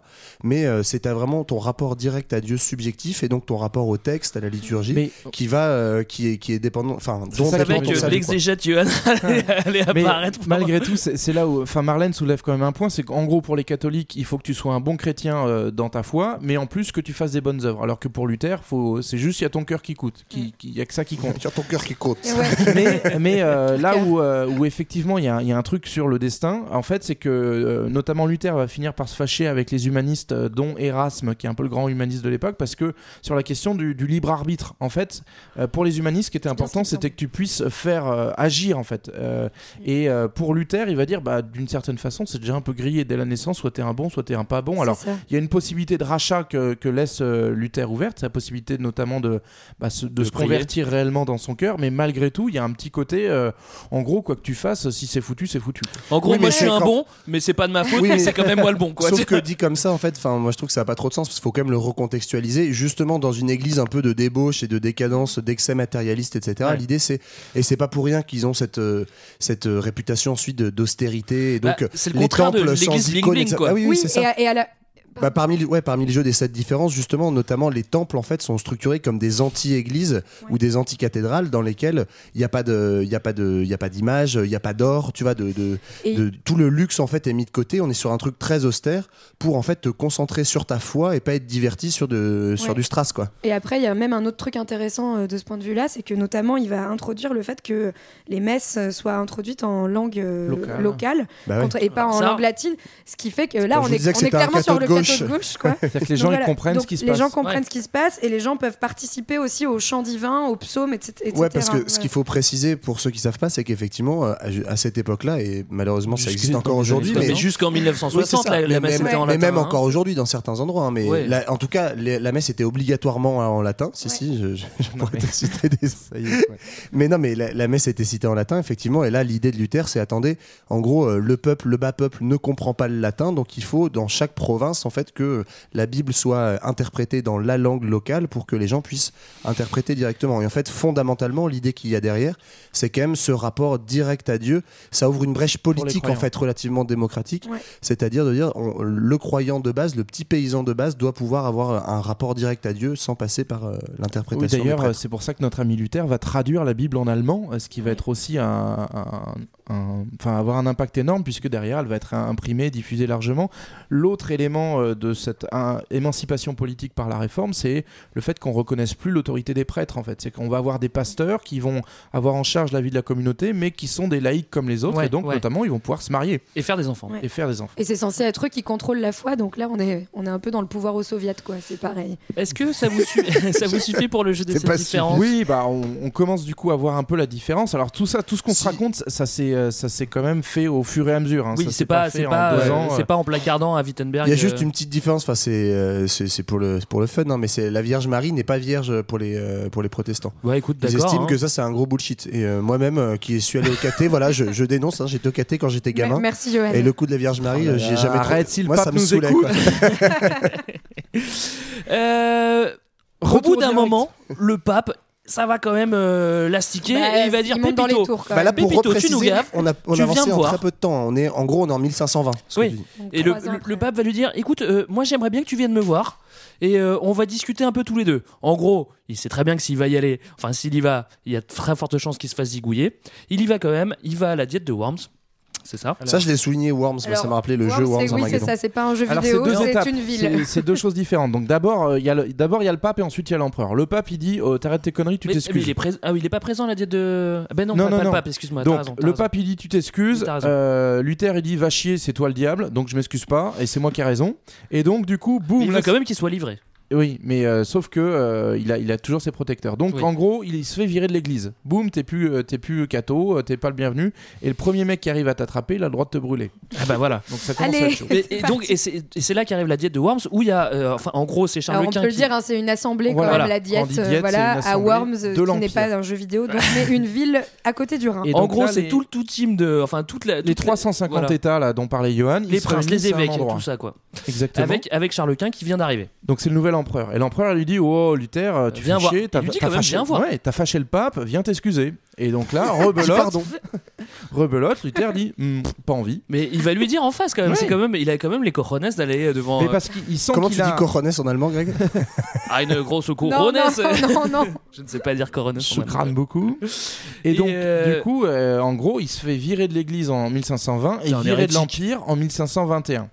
Mais euh, c'est à vraiment ton rapport direct à Dieu subjectif et donc ton rapport au texte, à la liturgie, Mais- qui va, euh, qui est, qui est dépendant, enfin, dont ça que dépend Avec euh, l'exégète Johan allait, apparaître. pour- malgré tout, c'est là où, enfin, Marlène soulève quand même un point, c'est qu'en gros pour les catholiques, il faut que tu sois un bon chrétien euh, dans ta foi, mais en plus que tu fasses des bonnes œuvres. Alors que pour Luther, faut, c'est juste il y a ton cœur qui coûte, qui, qui- il y a que ça qui compte. Il y a ton cœur qui compte. Mais mais euh, là où, euh, où effectivement il y, a y a un truc sur le destin, en fait, c'est que euh, notamment Luther va finir par se fâcher avec les humanistes, euh, dont Erasme, qui est un peu le grand humaniste de l'époque, parce que sur la question du, du libre arbitre, en fait, euh, pour les humanistes, ce qui était important, c'était que tu puisses faire euh, agir, en fait. Euh, et euh, pour Luther, il va dire, bah, d'une certaine façon, c'est déjà un peu grillé dès la naissance, soit t'es un bon, soit t'es un pas bon. Alors, il y a une possibilité de rachat que, que laisse euh, Luther ouverte, c'est la possibilité notamment de, bah, se, de De se prier. convertir réellement dans son cœur, mais malgré tout, il y a un petit côté, euh, en gros, quoi que tu fasses, si c'est foutu, c'est foutu. En gros, Oui, moi je suis un quand- bon, mais c'est pas de ma faute, Oui, mais c'est quand même moi le bon. Quoi. Sauf que dit comme ça, en fait, enfin, moi je trouve que ça n'a pas trop de sens parce qu'il faut quand même le recontextualiser. Justement, dans une église un peu de débauche et de décadence, d'excès matérialiste, etc. Ouais. L'idée, c'est et c'est pas pour rien qu'ils ont cette euh, cette euh, réputation ensuite de- d'austérité et donc Bah, c'est le les de temples l'église sans icônes, bling. Ah oui, oui, Oui, c'est ça. et à, et à la. Bah, parmi, les- ouais, parmi les jeux des sept différences, justement, notamment les temples en fait sont structurés comme des anti-églises ou des anti-cathédrales dans lesquelles il n'y a pas de, il y a pas de, il y a pas d'image, il n'y a pas d'or, tu vois, de, de, Et- de- tout le luxe en fait est mis de côté. On est sur un truc très austère pour en fait te concentrer sur ta foi et pas être diverti sur de, sur du strass quoi. Et après, il y a même un autre truc intéressant euh, de ce point de vue-là, c'est que notamment, il va introduire le fait que les messes euh, soient introduites en langue euh, Locale. locale, Bah ouais. contre- et pas en Ça- langue latine, ce qui fait que là, Quand on est, on est clairement sur le gauche. gauche. Quoi. C'est-à-dire que les gens, voilà. ils comprennent Donc ce qui se les passe. gens comprennent Ouais. ce qui se passe et les gens peuvent participer aussi au chant divin, aux psaumes, etc. etc. Ouais, parce que ce qu'il faut préciser pour ceux qui savent pas, c'est qu'effectivement euh, à, à cette époque-là et malheureusement ça existe encore les aujourd'hui, mais Mais jusqu'en Oui, c'est 1960, ça. la, la mais, messe mais- était en mais latin. même hein. encore aujourd'hui dans certains endroits. hein, mais Ouais. la- en tout cas, les- la messe était obligatoirement en latin. Si, si, je, je- je pourrais mais- te citer des. Ça y est, ouais. Mais non, mais la, la messe était citée en latin, effectivement. Et là, l'idée de Luther, c'est attendez, en gros, euh, le peuple, le bas peuple ne comprend pas le latin, donc il faut dans chaque province, en fait, que la Bible soit euh, interprétée dans la langue locale pour que les gens puissent interpréter directement. Et en fait, fondamentalement, l'idée qu'il y a derrière, c'est quand même ce rapport direct à Dieu. Ça ouvre une brèche politique, en fait, relativement démocratique. Ouais. C'est-à-dire de dire, on- le croyant de base, le petit paysan de base, doit pouvoir avoir un rapport direct à Dieu sans passer par euh, l'interprétation. d'ailleurs, euh, c'est pour ça que notre ami Luther va traduire la Bible en allemand, ce qui va être aussi un, un- un- enfin, avoir un impact énorme puisque derrière, elle va être imprimée, diffusée largement. L'autre élément euh, de cette un, émancipation politique par la réforme, c'est le fait qu'on reconnaisse plus l'autorité des prêtres. En fait, c'est qu'on va avoir des pasteurs qui vont avoir en charge la vie de la communauté, mais qui sont des laïcs comme les autres, Ouais, et donc ouais. notamment, ils vont pouvoir se marier Et faire des enfants. Ouais. et faire des enfants. Et c'est censé être eux qui contrôlent la foi, donc là on est, on est un peu dans le pouvoir aux soviets, quoi. C'est pareil. Est-ce que ça vous, su- ça vous suffit pour le jeu des C'est pas différences Oui, bah on, on commence du coup à voir un peu la différence. Alors tout ça, tout ce qu'on Si. se raconte, ça- ça s'est euh, ça s'est quand même fait au fur et à mesure. hein. Oui, Ça c'est pas, fait c'est en pas, euh, ans, c'est euh. pas en placardant à Wittenberg. Il y a juste une une petite différence. Enfin, c'est euh, c'est pour le pour le fun, hein, mais c'est la Vierge Marie n'est pas vierge pour les euh, pour les protestants. Ouais, écoute, Ils estiment hein. que ça c'est un gros bullshit. Et euh, moi-même, euh, qui suis allé au caté, voilà, je, je dénonce. hein, J'étais au caté quand j'étais gamin. Me- merci, Johan. Et le coup de la Vierge Marie, Oh j'ai jamais. arrête, trop... si le Moi, pape ça me nous saoulait, quoi. Euh, au bout d'un moment, le pape, ça va quand même euh, l'astiquer Bah, et il va dire dans les Pépito. tours, quand Bah là, même. pour Pépito, tu repréciser, nous gaffes, on a, on tu a viens avancé en voir. très peu de temps. On est, en gros, on est en 1520. ce que Oui. Et le, le- pape va lui dire écoute, euh, moi j'aimerais bien que tu viennes me voir et euh, on va discuter un peu tous les deux. En gros, il sait très bien que s'il va y aller, enfin s'il y va, il y a de très fortes chances qu'il se fasse zigouiller. Il y va quand même, il va à la diète de Worms, c'est ça Ça, je l'ai souligné, Worms. Alors, ça m'a rappelé le Worms, jeu Worms Oui, c'est ça, c'est pas un jeu Alors c'est vidéo, deux étapes, c'est une ville. C'est- deux choses différentes. Donc d'abord euh, il y a le d'abord il y a le pape et ensuite il y a l'empereur. Le pape il dit oh, t'arrêtes tes conneries, tu t'excuses. il est Ah oui, il est pas présent à la diète de. Ah Ben non, Non, pas, non, pas non. le pape, excuse-moi. Donc raison, le pape il dit tu t'excuses. Euh, Luther il dit va chier c'est toi le diable donc je m'excuse pas et c'est moi qui ai raison. Et donc du coup boum il veut quand même qu'il soit livré. Oui, mais euh, sauf que euh, il, a, il a toujours ses protecteurs. Donc Oui. en gros, il, se fait virer de l'église. Boum, t'es plus, euh, t'es plus catho, t'es pas le bienvenu. Et le premier mec qui arrive à t'attraper, il a le droit de te brûler. Ah bah voilà. Donc ça commence à être chaud. Et, C'est et donc, parti. et c'est et c'est là qu'arrive la diète de Worms où il y a, euh, enfin, en gros, c'est Charles Alors on Quint peut le dire, hein, c'est une assemblée Voilà. quand même, la diète, euh, voilà, à Worms, de qui n'est pas un jeu vidéo, donc, mais une ville à côté du Rhin. Et En gros, c'est les- tout, le- tout team de, enfin, toute la, Les toute la- 350 voilà. États là dont parlait Johan, les princes, les évêques, tout ça quoi. Exactement. Avec avec Charles Quint qui vient d'arriver. Donc c'est le nouvel Et l'empereur lui dit Oh Luther, euh, tu Viens fais chier, t'as fâché, ouais, t'as fâché le pape, viens t'excuser. Et donc là, rebelote, Pardon. rebelote, Luther dit Hmm, pas envie. Mais il va lui dire en face quand même. Ouais. C'est quand même, il a quand même les cojones d'aller devant Mais euh, parce qu'il sent Comment qu'il tu a... dis cojones en allemand, Greg? Ah, une grosse Non, couronne. non, non, non. Je ne sais pas dire couronne. Je crâne beaucoup. Et, Et donc, euh, du coup, euh, en gros, il se fait virer de l'église en 1520 et virer de l'Empire en 1521.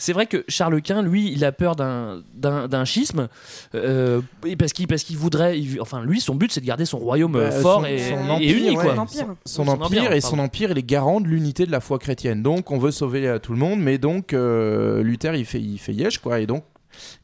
C'est vrai que Charles Quint, lui, il a peur d'un d'un d'un schisme euh, et parce qu'il parce qu'il voudrait, il- enfin lui, son but c'est de garder son royaume euh, Bah, fort son- et, son et uni quoi. Son, Son empire, empire, et son empire, il est garant de l'unité de la foi chrétienne. Donc, on veut sauver euh, tout le monde, mais donc euh, Luther, il fait, il fait yesh quoi. Et donc,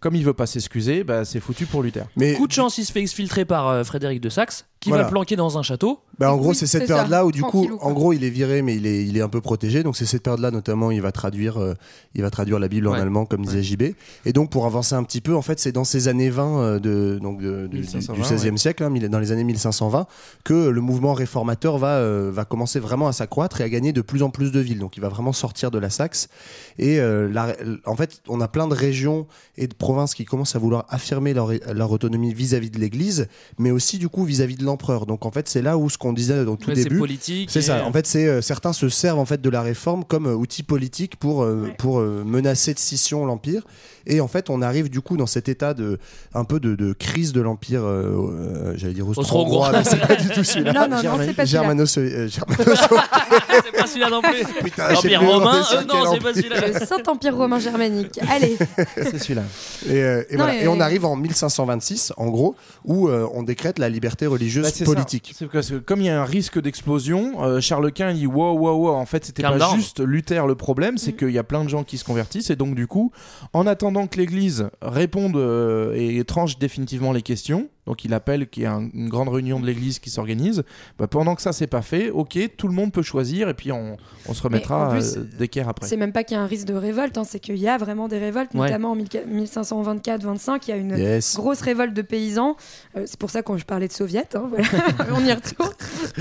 comme il veut pas s'excuser, bah, c'est foutu pour Luther. Mais Coup de chance, il se fait exfiltrer par euh, Frédéric de Saxe, qui Voilà. va le planquer dans un château. Bah, en gros, Oui, c'est cette période-là où, du coup, quoi. en gros, il est viré, mais il est, il est un peu protégé. Donc, c'est cette période-là, notamment, il va traduire, euh, il va traduire la Bible en allemand, comme disait JB. Et donc, pour avancer un petit peu, en fait, c'est dans ces années 20 euh, de, donc de- de- du, 1520, du 16e siècle, hein, mille- dans les années 1520, que le mouvement réformateur va, euh, va commencer vraiment à s'accroître et à gagner de plus en plus de villes. Donc, il va vraiment sortir de la Saxe. Et euh, la- en fait, on a plein de régions et de provinces qui commencent à vouloir affirmer leur, leur autonomie vis-à-vis de l'Église, mais aussi, du coup, vis-à-vis de l'empereur. Donc, en fait, c'est là où ce qu'on disait au tout Ouais, c'est début. politique. C'est et- ça. En fait, c'est euh, certains se servent en fait de la réforme comme euh, outil politique pour euh, pour euh, menacer de scission l'empire. Et en fait, on arrive du coup dans cet état de un peu de, de crise de l'empire. euh, euh, J'allais dire Austro-hongrois. mais c'est pas du tout celui-là. Non, non, non, c'est pas celui-là. Germano, euh, Germano- c'est pas celui-là non plus. Putain, je sais L'Empire romain, euh, non, c'est pas empire. celui-là. Le Saint-Empire romain germanique. Allez, C'est celui-là. Et, euh, et Non, voilà. et- Et on arrive en 1526, en gros, où euh, on décrète la liberté religieuse Bah, politique. C'est parce que comme il y a un risque d'explosion, euh, Charles Quint il dit wow, wow, wow. En fait, c'était pas down. juste Luther le problème, c'est qu'il y a plein de gens qui se convertissent et donc du coup, en attendant que l'Église réponde euh, et tranche définitivement les questions, donc il appelle qu'il y a un- une grande réunion de l'Église qui s'organise. Bah, pendant que ça c'est pas fait, ok, tout le monde peut choisir et puis on, on se remettra euh, d'équerre après. c'est même pas qu'il y a un risque de révolte, hein, c'est qu'il y a vraiment des révoltes, Ouais. notamment en 1524-25, il y a une Yes. grosse révolte de paysans. Euh, c'est pour ça quand je parlais de soviets, hein, voilà, on y retourne.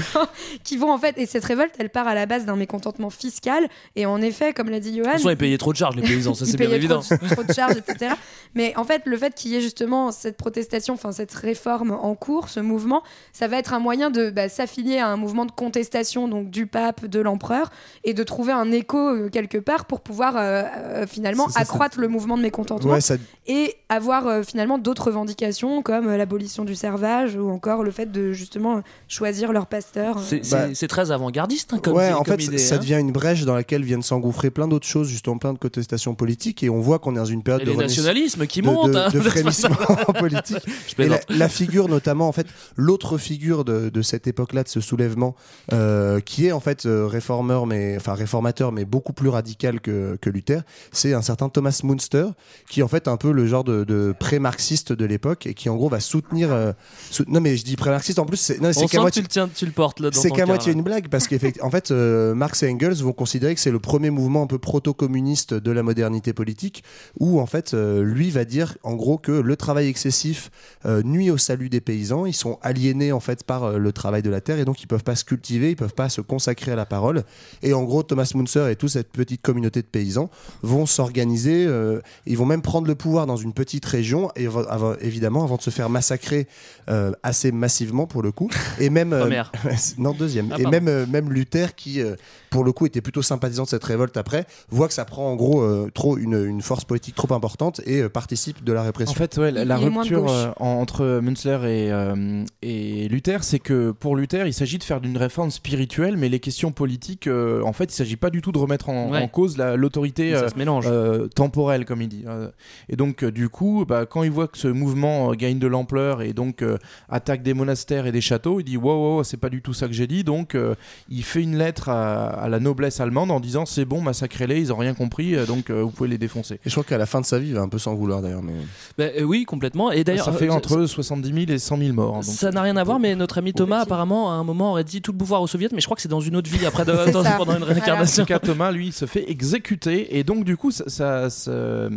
qui vont en fait, et cette révolte, elle part à la base d'un mécontentement fiscal. Et en effet, comme l'a dit Johan, De toute façon, ils payaient trop de charges, les paysans, ça c'est bien évident. Trop, de- trop de charges, etc. Mais en fait, le fait qu'il y ait justement cette protestation, enfin cette réforme en cours, ce mouvement, ça va être un moyen de bah, s'affilier à un mouvement de contestation donc du pape, de l'empereur, et de trouver un écho euh, quelque part pour pouvoir euh, euh, finalement accroître le mouvement de mécontentement. Ouais, ça, et avoir euh, finalement d'autres revendications comme euh, l'abolition du servage ou encore le fait de justement euh, choisir leur pasteur. C'est Bah- c'est- très avant-gardiste hein, comme, ouais, comme en fait, idée. ça hein. devient une brèche dans laquelle viennent s'engouffrer plein d'autres choses, justement plein de contestations politiques, et on voit qu'on est dans une période Et de les nationalismes qui de, montent. de- hein, de frémissement politique. Je Et la, figure notamment, en fait, l'autre figure de, de cette époque-là, de ce soulèvement, euh, qui est en fait euh, réformeur, mais enfin réformateur, mais beaucoup plus radical que, que Luther, c'est un certain Thomas Munster, qui en fait un peu le genre de, de pré-marxiste de l'époque et qui en gros va soutenir. euh, sou- Non mais je dis pré-marxiste en plus, c'est non, c'est qu'à moitié. tu le, tiens, tu le portes là C'est qu'à moitié une blague parce qu'en fait, euh, Marx et Engels vont considérer que c'est le premier mouvement un peu proto-communiste de la modernité politique, où en fait, euh, lui va dire en gros que le travail excessif nuit au salut des paysans. Ils sont aliénés en fait par le travail de la terre et donc ils peuvent pas se cultiver, ils peuvent pas se consacrer à la parole. Et en gros, Thomas Munzer et toute cette petite communauté de paysans vont s'organiser. ils vont même prendre le pouvoir dans une petite région et avant- évidemment avant de se faire massacrer euh, assez massivement pour le coup. Et même euh, non deuxième. Ah, et même euh, même Luther qui pour le coup était plutôt sympathisant de cette révolte après voit que ça prend en gros euh, trop une, une force politique trop importante et euh, participe de la répression. En fait, ouais, la, rupture euh, en- entre Münzler et, euh, et Luther, c'est que pour Luther, il s'agit de faire d'une réforme spirituelle, mais les questions politiques, euh, en fait, il s'agit pas du tout de remettre en, Ouais. en cause la- l'autorité euh, euh, temporelle, comme il dit. Euh, et donc, euh, du coup, bah, quand il voit que ce mouvement euh, gagne de l'ampleur et donc euh, attaque des monastères et des châteaux, il dit wow, wow, c'est pas du tout ça que j'ai dit. Donc, euh, il fait une lettre à, à la noblesse allemande en disant c'est bon, massacrez-les, ils ont rien compris, euh, donc euh, vous pouvez les défoncer. Et je crois qu'à la fin de sa vie, il va un peu s'en vouloir d'ailleurs. Mais... Bah, euh, oui, complètement. Et d'ailleurs, ça fait euh, entre 70 000 et 100 000 morts. hein, donc- Ça n'a rien à voir, mais notre ami Thomas, apparemment, à un moment, aurait dit tout le pouvoir aux soviets, mais je crois que c'est dans une autre vie, après, de- dans- pendant une Voilà. En réincarnation. tout cas, Thomas, lui, il se fait exécuter. Et donc, du coup, ça, ça- ça-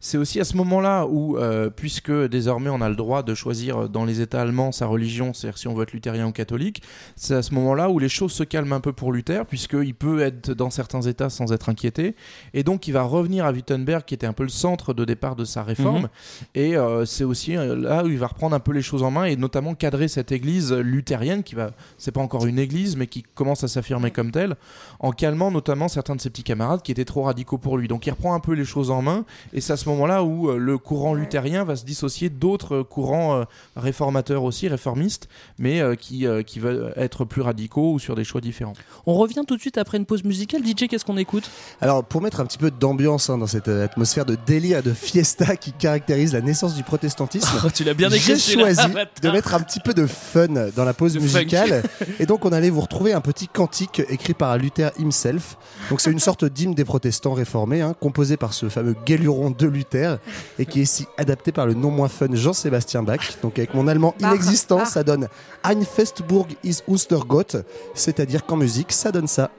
c'est aussi à ce moment-là où, euh, puisque désormais on a le droit de choisir dans les États allemands sa religion, c'est-à-dire si on veut être luthérien ou catholique, c'est à ce moment-là où les choses se calment un peu pour Luther, puisqu'il peut être dans certains États sans être inquiété. Et donc, il va revenir à Wittenberg, qui était un peu le centre de départ de sa réforme. Mhm. Et euh, c'est aussi euh, là où il va reprendre un peu les choses en main et notamment cadrer cette église luthérienne qui va, c'est pas encore une église, mais qui commence à s'affirmer comme telle, en calmant notamment certains de ses petits camarades qui étaient trop radicaux pour lui. Donc il reprend un peu les choses en main et c'est à ce moment-là où euh, le courant luthérien va se dissocier d'autres courants réformateurs aussi, réformistes, mais qui, qui veulent être plus radicaux ou sur des choix différents. On revient tout de suite après une pause musicale. DJ, qu'est-ce qu'on écoute? Alors, pour mettre un petit peu d'ambiance hein, dans cette euh, atmosphère de délire, de fiesta qui caractérise la naissance du protestantisme, Oh, Tu l'as bien j'ai choisi de mettre un petit peu de fun dans la pause De musicale. Et donc, on allait vous retrouver un petit cantique écrit par Luther himself. Donc, c'est une sorte d'hymne des protestants réformés, hein, composé par ce fameux guéluron de Luther, et qui est ici adapté par le non moins fun Jean-Sébastien Bach. Donc, avec mon allemand inexistant, ça donne Ein Festburg is unser Gott, c'est-à-dire qu'en musique, ça donne ça.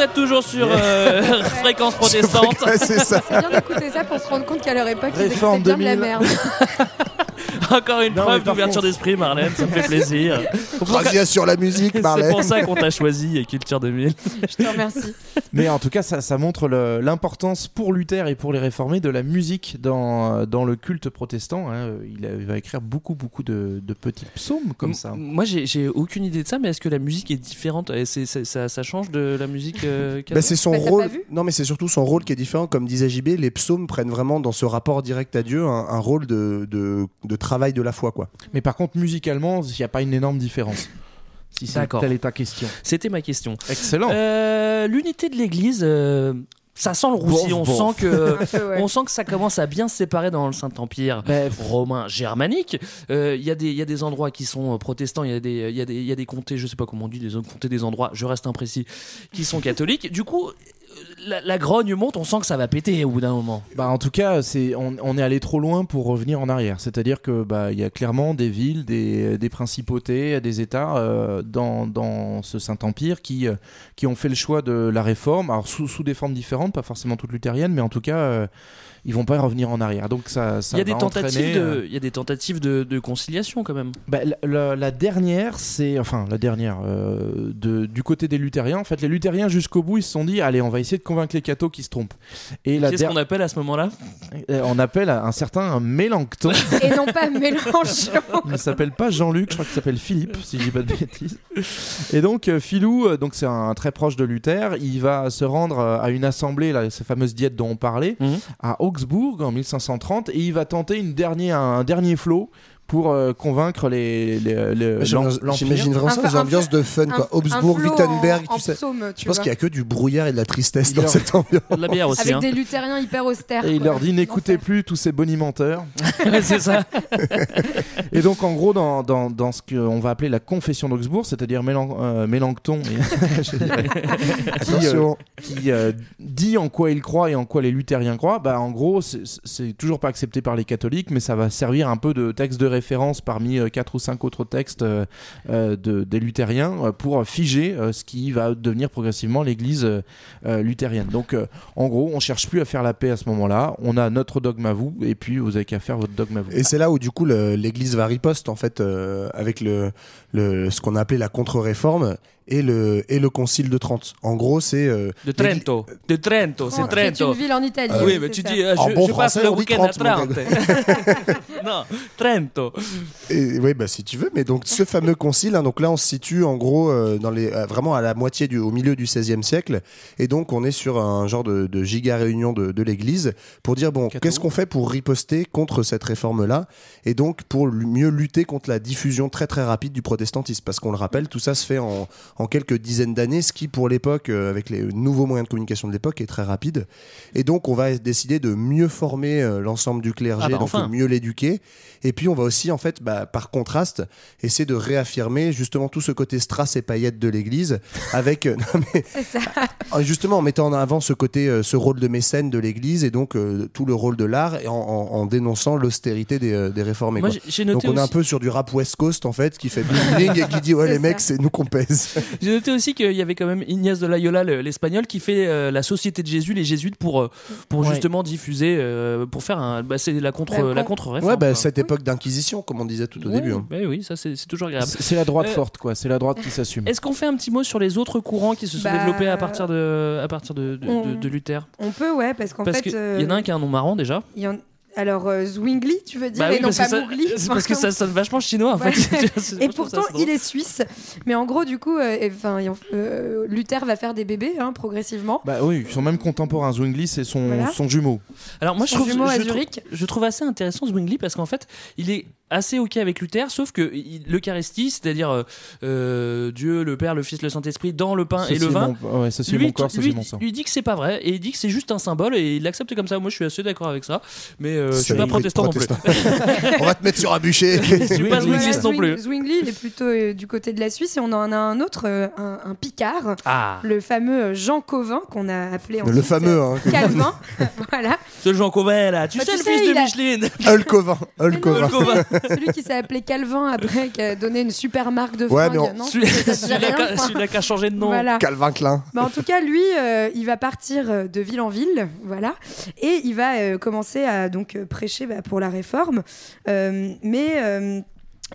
Êtes toujours sur euh, Fréquence Protestante. c'est ça. C'est bien d'écouter ça pour se rendre compte qu'à leur époque, ils Réforme écoutaient bien de 2000. la merde. Encore une Non, preuve d'ouverture contre- d'esprit, Marlène, ça me fait plaisir. Razzia sur la musique, C'est pour ça qu'on t'a choisi et Culture 2000. Je te remercie. Mais en tout cas, ça, ça montre l'importance pour Luther et pour les réformés de la musique dans, dans le culte protestant. hein. Il, a- il va écrire beaucoup, beaucoup de, de petits psaumes comme M- ça. Moi, j'ai aucune idée de ça, mais est-ce que la musique est différente? Ça, ça change de la musique euh, Bah, c'est son Bah, rôle. Non, mais c'est surtout son rôle qui est différent. Comme disait JB, les psaumes prennent vraiment dans ce rapport direct à Dieu un, un rôle de, de, de travail travail de la foi, quoi. Mais par contre, musicalement, il n'y a pas une énorme différence. Si telle est ta question. C'était ma question. Excellent. Euh, L'unité de l'église. euh, Ça sent le roussi, on sent que ouais. on sent que ça commence à bien se séparer dans le Saint-Empire romain germanique. Euh, Il y, a des- il y a des endroits qui sont euh, protestants, il y, a des- il y, y a des comtés, je sais pas comment on dit, des comtés des endroits, je reste imprécis, qui sont catholiques. Du coup, euh, la, grogne monte, on sent que ça va péter au bout d'un moment. Bah, en tout cas, c'est, on, est allé trop loin pour revenir en arrière. C'est-à-dire que bah, il y a clairement des villes, des, des principautés, des États euh, dans, dans ce Saint-Empire qui, euh, qui ont fait le choix de la réforme, alors sous, sous des formes différentes, pas forcément toutes luthériennes, mais en tout cas, euh, ils vont pas revenir en arrière. Donc ça, ça Il y a des tentatives, de, euh, il y a des tentatives de, de conciliation quand même. bah, la, la- la dernière, c'est enfin la dernière euh, de, du côté des luthériens. En fait, les luthériens jusqu'au bout, ils se sont dit, allez, on va essayer de convaincre les cathos qui se trompent. Et la Qu'est-ce der- qu'on appelle à ce moment-là? Euh, on appelle un certain Mélenchon. Et non pas Mélenchon. Il ne s'appelle pas Jean-Luc, je crois qu'il s'appelle Philippe, si je dis pas de bêtises. Et donc euh, Philou, euh, donc c'est un très proche de Luther, il va se rendre euh, à une assemblée, là, cette fameuse diète dont on parlait, Mhm. à En 1530, et il va tenter un dernier flot pour euh, convaincre les, les- les- J'imagine- vraiment ça des ambiances de fun, un- quoi. flow Wittenberg, en- en tu sais. psaume, Je tu pense vois. qu'il y a que du brouillard et de la tristesse dans cette ambiance. De la bière aussi. Avec hein. des luthériens hyper austères. Et il leur dit n'écoutez plus tous ces bonimenteurs. C'est ça. Et donc en gros dans, dans, dans ce qu'on va appeler la confession d'Augsbourg, c'est-à-dire Mélan- euh, Mélenchon je qui, euh, euh, dit en quoi il croit et en quoi les luthériens croient, bah en gros c'est- c'est toujours pas accepté par les catholiques, mais ça va servir un peu de texte de référence parmi euh, quatre ou cinq autres textes euh, euh, de, des luthériens pour figer ce qui va devenir progressivement l'Église luthérienne. Donc en gros on cherche plus à faire la paix à ce moment-là, on a notre dogme à vous et puis vous avez qu'à faire votre dogme à vous. Et c'est là où du coup l'Église va riposte en fait avec le, le ce qu'on a appelé la contre-réforme et le et le Concile de Trente. En gros, c'est euh, De Trento. De Trento, c'est Trento. une ville en Italie. oui, c'est mais tu ça. dis, euh, je, bon je passe le week-end à 30, mon Trente. non, Trento. Et oui, bah si tu veux, mais donc ce fameux concile, hein, donc là on se situe en gros euh, dans les, euh, vraiment à la moitié du, au milieu du XVIe siècle, et donc on est sur un genre de, de giga réunion de, de l'Église pour dire bon, qu'est-ce qu'on fait pour riposter contre cette réforme-là, et donc pour mieux lutter contre la diffusion très très rapide du protestantisme, parce qu'on le rappelle, tout ça se fait en, en quelques dizaines d'années, ce qui pour l'époque, euh, avec les nouveaux moyens de communication de l'époque, est très rapide, et donc on va décider de mieux former euh, l'ensemble du clergé, Ah bah donc enfin. mieux l'éduquer, et puis on va aussi en fait, bah, par contraste, essayer de réaffirmer justement tout ce côté strass et paillettes de l'Église, avec euh, non, mais, C'est ça. justement en mettant en avant ce côté, euh, ce rôle de mécène de l'Église et donc euh, tout le rôle de l'art, et en, en- en dénonçant l'austérité des, euh, des réformés. Moi, quoi. Donc on est un peu sur du rap West Coast en fait, qui fait bling bling et qui dit ouais les mecs c'est nous qu'on pèse. J'ai noté aussi qu'il y avait quand même Ignace de Loyola, le- l'espagnol, qui fait euh, la Société de Jésus, les jésuites, pour, euh, pour Ouais. justement diffuser, euh, pour faire un. Bah, c'est la contre, La la con- contre-réforme. Ouais bah cette époque d'inquisition comme on disait tout au Ouais, début. hein. bah oui, ça c'est c'est toujours agréable. C'est la droite Euh, forte, quoi. C'est la droite qui s'assume. Est-ce qu'on fait un petit mot sur les autres courants qui se sont Bah, développés à partir de, à partir de, de, on- de- de Luther? On peut, ouais, parce qu'en Parce fait. qu'il euh, y en a un qui a un nom marrant déjà. il y en- Alors, euh, Zwingli, tu veux dire, Bah oui, et non parce que pas ça-. C'est parce que ça sonne vachement chinois en Ouais. fait. Et pourtant, il est suisse. Mais en gros, du coup, euh, et- euh, Luther va faire des bébés hein, progressivement. Bah oui, ils sont même contemporains. Zwingli, c'est son, Voilà. son jumeau. Alors moi je Son trouve, jumeau à je, trouve, Zurich. je trouve assez intéressant Zwingli parce qu'en fait il est assez ok avec Luther sauf que l'Eucharistie c'est-à-dire euh, euh, Dieu le Père le Fils le Saint-Esprit dans le pain et le vin mon- ouais, ceci est lui, mon corps, ceci lui, est mon sang. lui dit que c'est pas vrai et il dit que c'est juste un symbole et il l'accepte comme ça moi je suis assez d'accord avec ça mais euh, je suis pas une protestant non plus on va te mettre sur un bûcher. je suis pas Zwingli, non plus Zwing- Zwingli, il est plutôt euh, du côté de la Suisse et on en a un autre, euh, un, un Picard, ah le fameux Jean Covin qu'on a appelé le ensuite, fameux hein. Calvin. voilà. ce Jean Covin là tu Bah, sais tu le sais, fils il de a- Micheline Hulkovin, Mais non, Hulkovin. Covin. Celui qui s'est appelé Calvin après, qui a donné une super marque de Ouais, fringues. mais on- non celui- dit celui-là qui a- changé de nom Voilà. Calvin Klein. Bah, en tout cas, lui, euh, il va partir euh, de ville en ville, voilà, et il va euh, commencer à donc prêcher bah, pour la réforme. Euh, mais euh,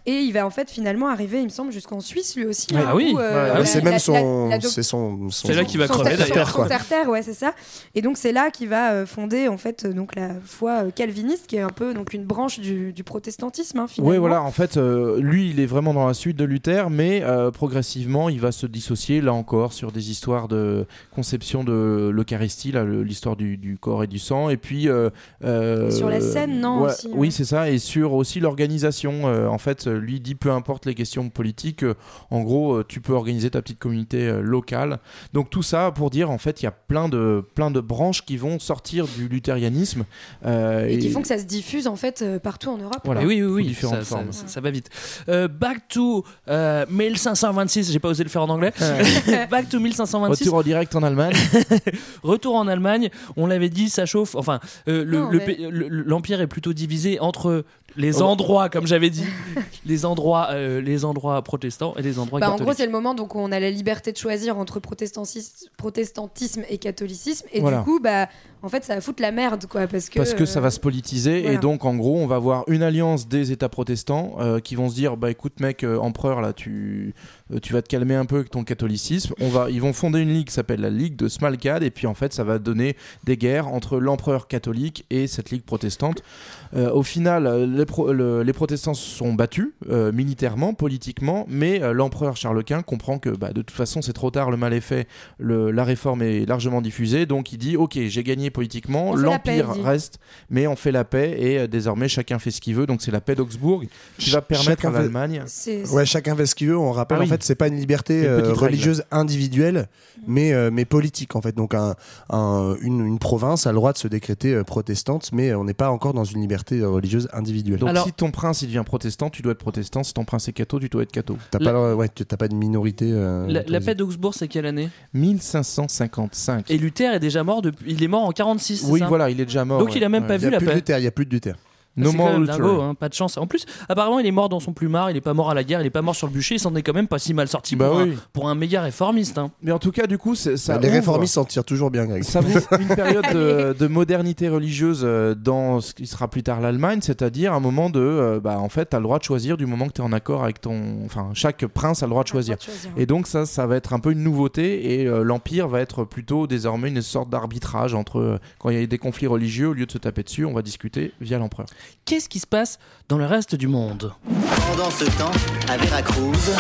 Et il va en fait finalement arriver, il me semble, jusqu'en Suisse lui aussi. Ah hein, oui. euh, Ouais, ouais. c'est même son, c'est son, son- C'est là qu'il va crever, d'ailleurs, son terre-terre, ouais, c'est ça. Et donc c'est là qu'il va euh, fonder en fait euh, donc la foi euh, calviniste, qui est un peu donc une branche du, du protestantisme, hein, finalement. Oui, voilà, en fait, euh, lui, il est vraiment dans la suite de Luther, mais euh, progressivement, il va se dissocier, là encore, sur des histoires de conception de l'Eucharistie, l'histoire du, du corps et du sang, et puis... euh, euh, Sur la scène, non, ouais, aussi, Oui, ouais. c'est ça, et sur aussi l'organisation. euh, en fait, euh, lui dit, peu importe les questions politiques, euh, en gros, euh, tu peux organiser ta petite communauté locale. Donc tout ça pour dire, en fait, il y a plein de, plein de branches qui vont sortir du luthérianisme. euh, Et qui font que ça se diffuse en fait partout en Europe. Voilà. Et oui, oui, oui, différentes ça, formes. ça- ça va vite. Euh, back to euh, 1526, j'ai pas osé le faire en anglais. back to 1526. Retour en direct en Allemagne. Retour en Allemagne, on l'avait dit, ça chauffe. Enfin, euh, le- Non, le mais- pays- le- l'empire est plutôt divisé entre les Oh. endroits, comme j'avais dit, les endroits, euh, les endroits protestants et les endroits Bah, en gros, c'est le moment donc où on a la liberté de choisir entre protestantisme, protestantisme et catholicisme. Et Voilà. du coup, bah, en fait, ça va foutre la merde, quoi, parce que. Parce que ça va se politiser voilà. et donc en gros on va avoir une alliance des États protestants euh, qui vont se dire bah écoute mec euh, empereur là tu tu vas te calmer un peu avec ton catholicisme. On va ils vont fonder une ligue qui s'appelle la ligue de Smalkad et puis en fait ça va donner des guerres entre l'empereur catholique et cette ligue protestante. Euh, au final euh, les, pro- le- les protestants se sont battus euh, militairement politiquement. Mais euh, l'empereur Charles Quint comprend que bah, de toute façon c'est trop tard. Le mal est fait. Le- la réforme est largement diffusée. Donc il dit ok j'ai gagné politiquement. L'empire reste. Mais on fait la paix. Et euh, désormais chacun fait ce qu'il veut. Donc c'est la paix d'Augsbourg qui va permettre à l'Allemagne Ouais, chacun fait ce qu'il veut. On rappelle, Ah oui. en fait, c'est pas une liberté euh, règle. religieuse individuelle, mais, euh, mais politique, en fait. Donc, un, un- une, une province a le droit de se décréter euh, protestante, mais on n'est pas encore dans une liberté euh, religieuse individuelle. donc Alors- si ton prince il devient protestant tu dois être protestant si ton prince est catho tu dois être catho T'as La- pas, ouais, pas de minorité. euh, La, paix d'Augsbourg, c'est quelle année? 1555 Et Luther est déjà mort depuis. Il est mort en 46. c'est oui ça? voilà il est déjà mort Donc ouais. il a même Ouais. pas Il vu y a la paix. Luther, il y a plus de Luther. No C'est more dingo, hein, pas de chance. En plus, apparemment, il est mort dans son plumard, il est pas mort à la guerre, il est pas mort sur le bûcher, il s'en est quand même pas si mal sorti Bah pour, oui. un, pour un méga réformiste. hein. mais en tout cas du coup c'est- ça Bah, les ouvre- réformistes s'en tirent toujours bien, Greg. Ça ouvre une période de, de modernité religieuse euh, dans ce qui sera plus tard l'Allemagne, c'est-à-dire un moment de, euh, bah, en fait, tu as le droit de choisir du moment que tu es en accord avec ton, enfin, chaque prince a le droit de choisir. Et donc ça, ça va être un peu une nouveauté et euh, l'empire va être plutôt désormais une sorte d'arbitrage entre euh, quand il y a des conflits religieux, au lieu de se taper dessus, on va discuter via l'empereur. Qu'est-ce qui se passe dans le reste du monde? Pendant ce temps, à Veracruz,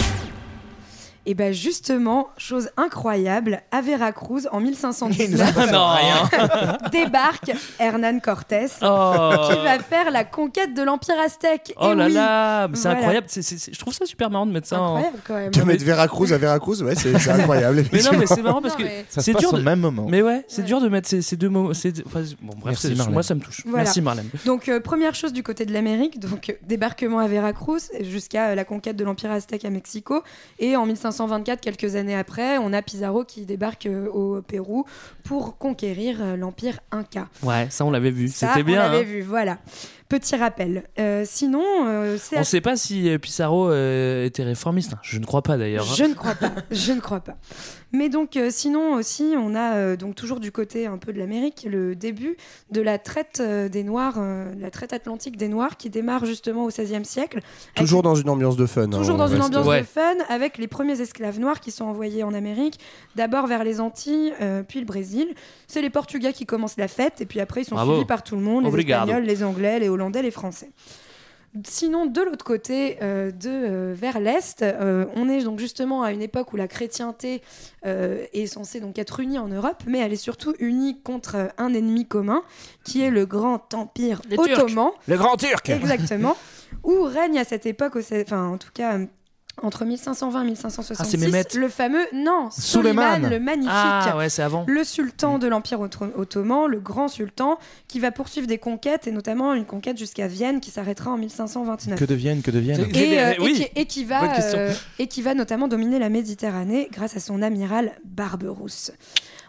Et bah justement, chose incroyable, à Veracruz en 1519 Non débarque Hernán Cortés Oh. qui va faire la conquête de l'empire aztèque. Oh Et là oui, là, c'est Voilà. incroyable. Je trouve ça super marrant de mettre ça en. Incroyable quand même. De mettre Veracruz à Veracruz, ouais, c'est incroyable. Mais non, mais c'est marrant parce que mais- Ça se c'est passe dur au de... même moment. Mais ouais, c'est dur de mettre ces, ces deux mots. c'est- enfin, bon, bref, Merci, moi ça me touche. Voilà. Merci Marlène. Donc euh, première chose du côté de l'Amérique, donc euh, débarquement à Veracruz jusqu'à euh, la conquête de l'empire aztèque à Mexico et en 1524 quelques années après, on a Pizarro qui débarque euh, au Pérou pour conquérir euh, l'empire inca. Ouais, ça on l'avait vu. C'était bien. On l'avait hein. vu, voilà. Petit rappel. Euh, sinon, euh, c'est On sait pas si euh, Pissarro euh, était réformiste. hein. Je ne crois pas d'ailleurs. hein. Je ne crois pas. Je ne crois pas. Mais donc, euh, sinon aussi, on a euh, donc toujours du côté un peu de l'Amérique le début de la traite euh, des Noirs, euh, la traite atlantique des Noirs qui démarre justement au XVIe siècle. avec- Toujours dans une ambiance de fun. Toujours hein, dans une reste- ambiance Ouais. de fun, avec les premiers esclaves noirs qui sont envoyés en Amérique, d'abord vers les Antilles, euh, puis le Brésil. C'est les Portugais qui commencent la fête, et puis après ils sont Bravo. suivis par tout le monde, les Obrigado. Espagnols, les Anglais, les Hollandais, les Français. Sinon, de l'autre côté, euh, de, euh, vers l'Est, euh, on est donc justement à une époque où la chrétienté euh, est censée donc être unie en Europe, mais elle est surtout unie contre un ennemi commun, qui est le grand empire Les Turcs. ottoman. Le grand Turc Exactement. où règne à cette époque, enfin en tout cas entre 1520 et Ah, 1566, c'est Mehmet. le fameux, non, Suleiman. Soliman le magnifique. Ah ouais, c'est avant. Le sultan de l'Empire otto- ottoman, le grand sultan, qui va poursuivre des conquêtes, et notamment une conquête jusqu'à Vienne qui s'arrêtera en 1529. Que deviennent, que deviennent Et, euh, Oui. et qui, et qui va, euh, et qui va notamment dominer la Méditerranée grâce à son amiral Barberousse.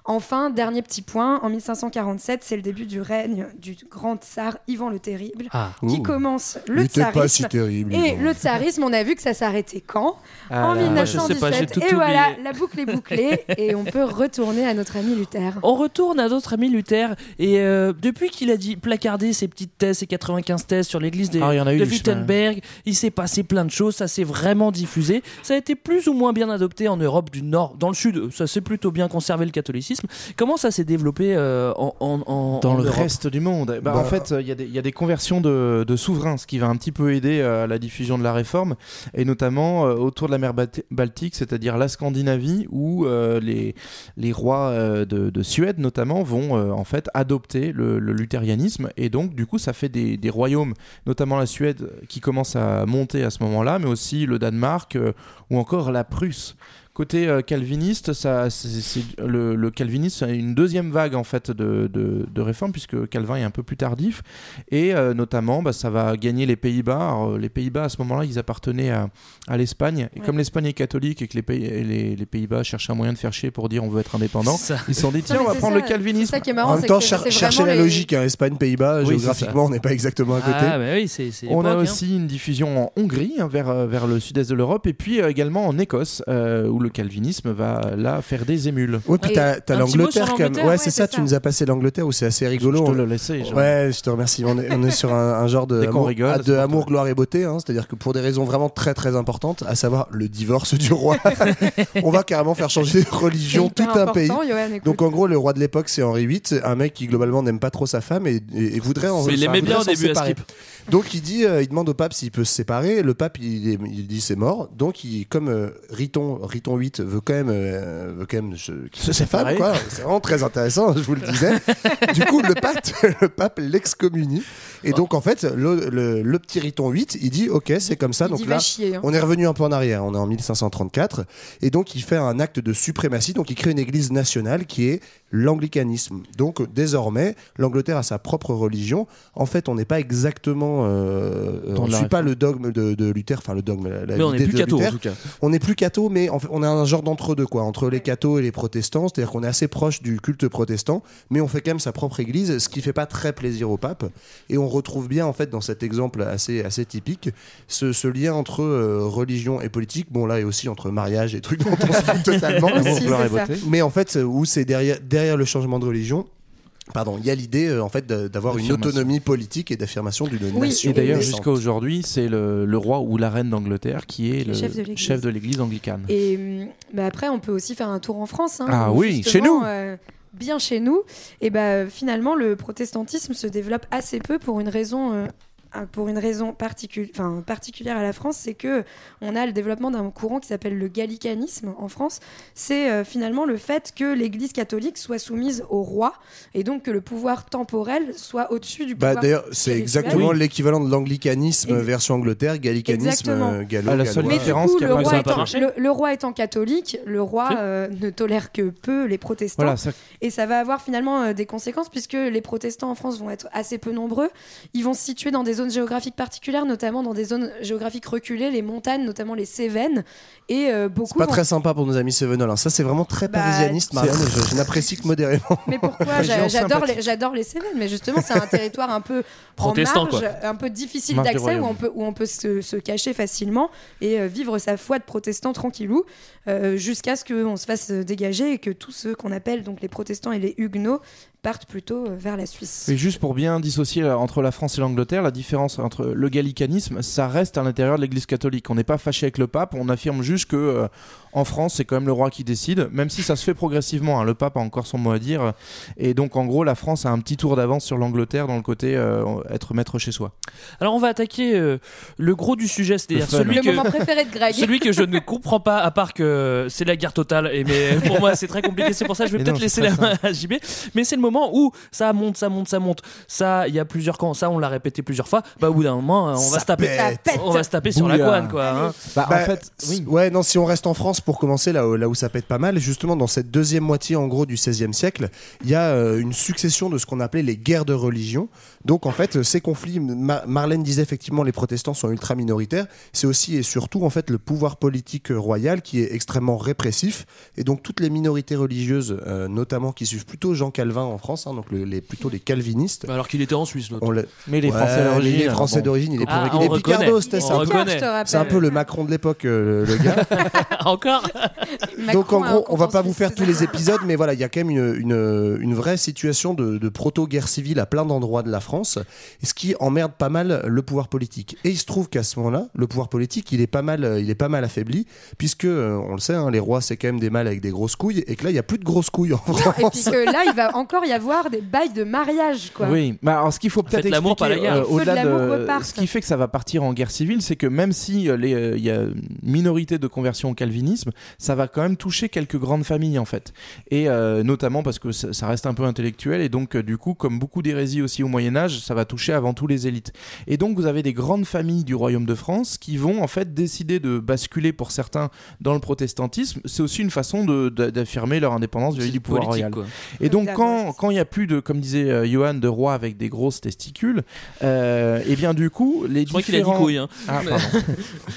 Enfin, dernier petit point, en 1547, c'est le début du règne du grand tsar Ivan le Terrible, Ah. qui Ouh. commence Il le pas tsarisme. si terrible, et Ivan. le tsarisme, on a vu que ça s'arrêtait quand Ah En là, moi, je sais pas, j'ai 1917. tout et voilà, oublié. la boucle est bouclée et on peut retourner à notre ami Luther. On retourne à notre ami Luther et euh, depuis qu'il a dit placarder ses petites thèses, ses 95 thèses sur l'église des- Ah, il y en a eu de Wittenberg, il s'est passé plein de choses, ça s'est vraiment diffusé, ça a été plus ou moins bien adopté en Europe du Nord, dans le Sud, ça s'est plutôt bien conservé le catholicisme. Comment ça s'est développé euh, en, en- en- dans en le Europe reste du monde. Bah, Bah. En fait, il y, a des- il y a des conversions de, de souverains, ce qui va un petit peu aider euh, à la diffusion de la réforme, et notamment euh, autour de la mer Baltique, c'est-à-dire la Scandinavie, où euh, les, les rois euh, de, de Suède notamment vont euh, en fait adopter le, le luthérianisme, et donc du coup ça fait des, des royaumes, notamment la Suède, qui commence à monter à ce moment-là, mais aussi le Danemark euh, ou encore la Prusse. Côté euh, calviniste, ça, c'est, c'est- le, le calvinisme a une deuxième vague en fait de, de, de réformes puisque Calvin est un peu plus tardif et euh, notamment bah, ça va gagner les Pays-Bas. Alors, euh, les Pays-Bas à ce moment-là ils appartenaient à, à l'Espagne et Ouais. comme l'Espagne est catholique et que les, pays, et les, les Pays-Bas cherchaient un moyen de faire chier pour dire on veut être indépendant, Ça. ils se sont dit tiens on va prendre ça, le calvinisme. C'est ça qui est En marrant, même c'est temps, cher- chercher la les- logique, hein, Espagne, Pays-Bas, Oui, géographiquement, on n'est pas exactement à côté. Ah, mais oui, c'est c'est On a hein. aussi une diffusion en Hongrie, hein, vers, vers le sud-est de l'Europe, et puis euh, également en Écosse, euh, où le calvinisme va là faire des émules. Ouais, puis t'as l'Angleterre quand même. l'Angleterre, Ouais, ouais, c'est c'est ça, ça. tu nous as passé l'Angleterre où c'est assez rigolo. Je te On- le laissais. genre. Ouais, je te remercie. On est, on est sur un, un genre de, Dès qu'on amour, rigole, ah, de amour, toi. gloire et beauté. hein. C'est-à-dire que pour des raisons vraiment très très importantes, à savoir le divorce du roi, on va carrément faire changer de religion tout un pays. Donc en gros, le roi de l'époque, c'est Henri VIII, un mec qui globalement n'aime pas trop sa femme et, et- et voudrait en Mais il enfin, aimait bien au début, à. Skip. Donc il dit, euh, il demande au pape s'il peut se séparer. Le pape, il dit c'est mort. Donc il, comme euh, Riton, Riton Veut quand même, euh, veut quand même se, Se femme, séparer. quoi. C'est vraiment très intéressant, je vous le disais. du coup, le pape, le pape l'excommunie. Et donc en fait, le, le- le petit Riton VIII, il dit ok, c'est comme ça. Il donc là, chier, hein. on est revenu un peu en arrière. On est en 1534 et donc il fait un acte de suprématie. Donc il crée une église nationale qui est l'anglicanisme. Donc désormais, l'Angleterre a sa propre religion. En fait, on n'est pas exactement, euh, Dans on ne suit pas le dogme de, de Luther, enfin le dogme, la, la Mais on n'est plus catho en tout cas. On n'est plus catho, mais en fait, on a un genre d'entre-deux, quoi, entre les cathos et les protestants. C'est-à-dire qu'on est assez proche du culte protestant, mais on fait quand même sa propre église, ce qui fait pas très plaisir au pape. Et on retrouve bien, en fait, dans cet exemple assez, assez typique, ce, ce lien entre euh, religion et politique. Bon, là, et aussi entre mariage et trucs dont on se fout totalement. Aussi. Mais en fait, où c'est derrière, derrière le changement de religion. Pardon, il y a l'idée euh, en fait d'avoir une autonomie politique et d'affirmation d'une Oui, nation. Et d'ailleurs, jusqu'à aujourd'hui, c'est le, le roi ou la reine d'Angleterre qui est le chef de l'Église. anglicane. Et hum, bah après, on peut aussi faire un tour en France. hein, Ah oui, chez nous. euh, bien chez nous. Et bah finalement, le protestantisme se développe assez peu pour une raison. euh, pour une raison particulière à la France, c'est que on a le développement d'un courant qui s'appelle le gallicanisme en France. C'est euh, finalement le fait que l'Église catholique soit soumise au roi et donc que le pouvoir temporel soit au-dessus du Bah, pouvoir. D'ailleurs, c'est exactement Oui. l'équivalent de l'anglicanisme version Angleterre, gallicanisme Exactement. euh, gallo. Ah, la seule gallois. Mais du différence coup, qui a le roi, pas étant, marché le, le roi étant catholique, le roi euh, ne tolère que peu les protestants. Voilà, ça- Et ça va avoir finalement euh, des conséquences puisque les protestants en France vont être assez peu nombreux. Ils vont se situer dans des zones géographiques particulières, notamment dans des zones géographiques reculées, les montagnes, notamment les Cévennes. Et euh, beaucoup. C'est pas vont- très sympa pour nos amis hein. Ça, c'est vraiment très Bah, parisianiste, Marianne. Je, je n'apprécie que modérément. Mais pourquoi J'adore les, j'adore les Cévennes, mais justement, c'est un territoire un peu Protestant, en marge, quoi. un peu difficile d'accès, où on peut, où on peut se, se cacher facilement et euh, vivre sa foi de protestant tranquillou, euh, jusqu'à ce qu'on se fasse dégager et que tous ceux qu'on appelle donc les protestants et les huguenots partent plutôt euh, vers la Suisse. Et juste pour bien dissocier euh, entre la France et l'Angleterre, la différence entre le gallicanisme, ça reste à l'intérieur de l'Église catholique. On n'est pas fâché avec le pape, on affirme juste que euh, en France, c'est quand même le roi qui décide, même si ça se fait progressivement. hein. Le pape a encore son mot à dire. Et donc, en gros, la France a un petit tour d'avance sur l'Angleterre dans le côté euh, être maître chez soi. Alors on va attaquer euh, le gros du sujet, c'est-à-dire celui Le que moment préféré de Greg. celui que je ne comprends pas, à part que c'est la guerre totale. Et mais pour moi, c'est très compliqué. C'est pour ça que je vais peut-être laisser la main à JB. Mais c'est le moment où ça monte, ça monte, ça monte. Ça, il y a plusieurs camps. Ça, on l'a répété plusieurs fois. Bah, au bout d'un moment, on va se taper. On va se taper sur la couenne, quoi. hein. Bah, Bah, en fait, oui. Ouais, non, si on reste en France, pour commencer, là, où- là où ça pète pas mal, justement dans cette deuxième moitié en gros du XVIe siècle, il y a euh, une succession de ce qu'on appelait les guerres de religion. Donc en fait, euh, ces conflits, Ma- Marlène disait effectivement les protestants sont ultra minoritaires. C'est aussi et surtout en fait le pouvoir politique euh, royal qui est extrêmement répressif. Et donc toutes les minorités religieuses, euh, notamment qui suivent plutôt Jean Calvin en France, hein, donc le- les, plutôt les calvinistes. Bah, Alors qu'il était en Suisse. On Mais les Ouais, Français d'origine, mais Les alors Français bon. d'origine, il est Ah, pour on il est reconnaît. Picardo, c'était ça. C'est un peu le Macron de l'époque, euh, le gars. Encore Donc en gros, on va pas vous faire tous les épisodes, mais voilà, il y a quand même une, une, une vraie situation de, de proto-guerre civile à plein d'endroits de la France, et ce qui emmerde pas mal le pouvoir politique. Et il se trouve qu'à ce moment-là, le pouvoir politique, il est pas mal, il est pas mal affaibli, puisque euh, on le sait, hein, les rois c'est quand même des mâles avec des grosses couilles, et que là il y a plus de grosses couilles en Et puis France. que là, il va encore y avoir des bails de mariage, quoi. Oui, bah, alors ce qu'il faut peut-être expliquer euh, de au-delà l'amour de repartent. ce qui fait que ça va partir en guerre civile, c'est que même si euh, les, euh, il y a une minorité de conversion au calvinisme, ça va quand même toucher quelques grandes familles en fait, et euh, notamment parce que ça, ça reste un peu intellectuel et donc euh, du coup, comme beaucoup d'hérésies aussi au Moyen Âge, ça va toucher avant tout les élites. Et donc vous avez des grandes familles du royaume de France qui vont en fait décider de basculer pour certains dans le protestantisme. C'est aussi une façon de- de- d'affirmer leur indépendance vis-à-vis du pouvoir royal. quoi. Et donc, quand quand il n'y a plus de, comme disait euh, Johan, de rois avec des grosses testicules, euh, et bien du coup, les Je crois qu'il a dit couille. Hein. Ah,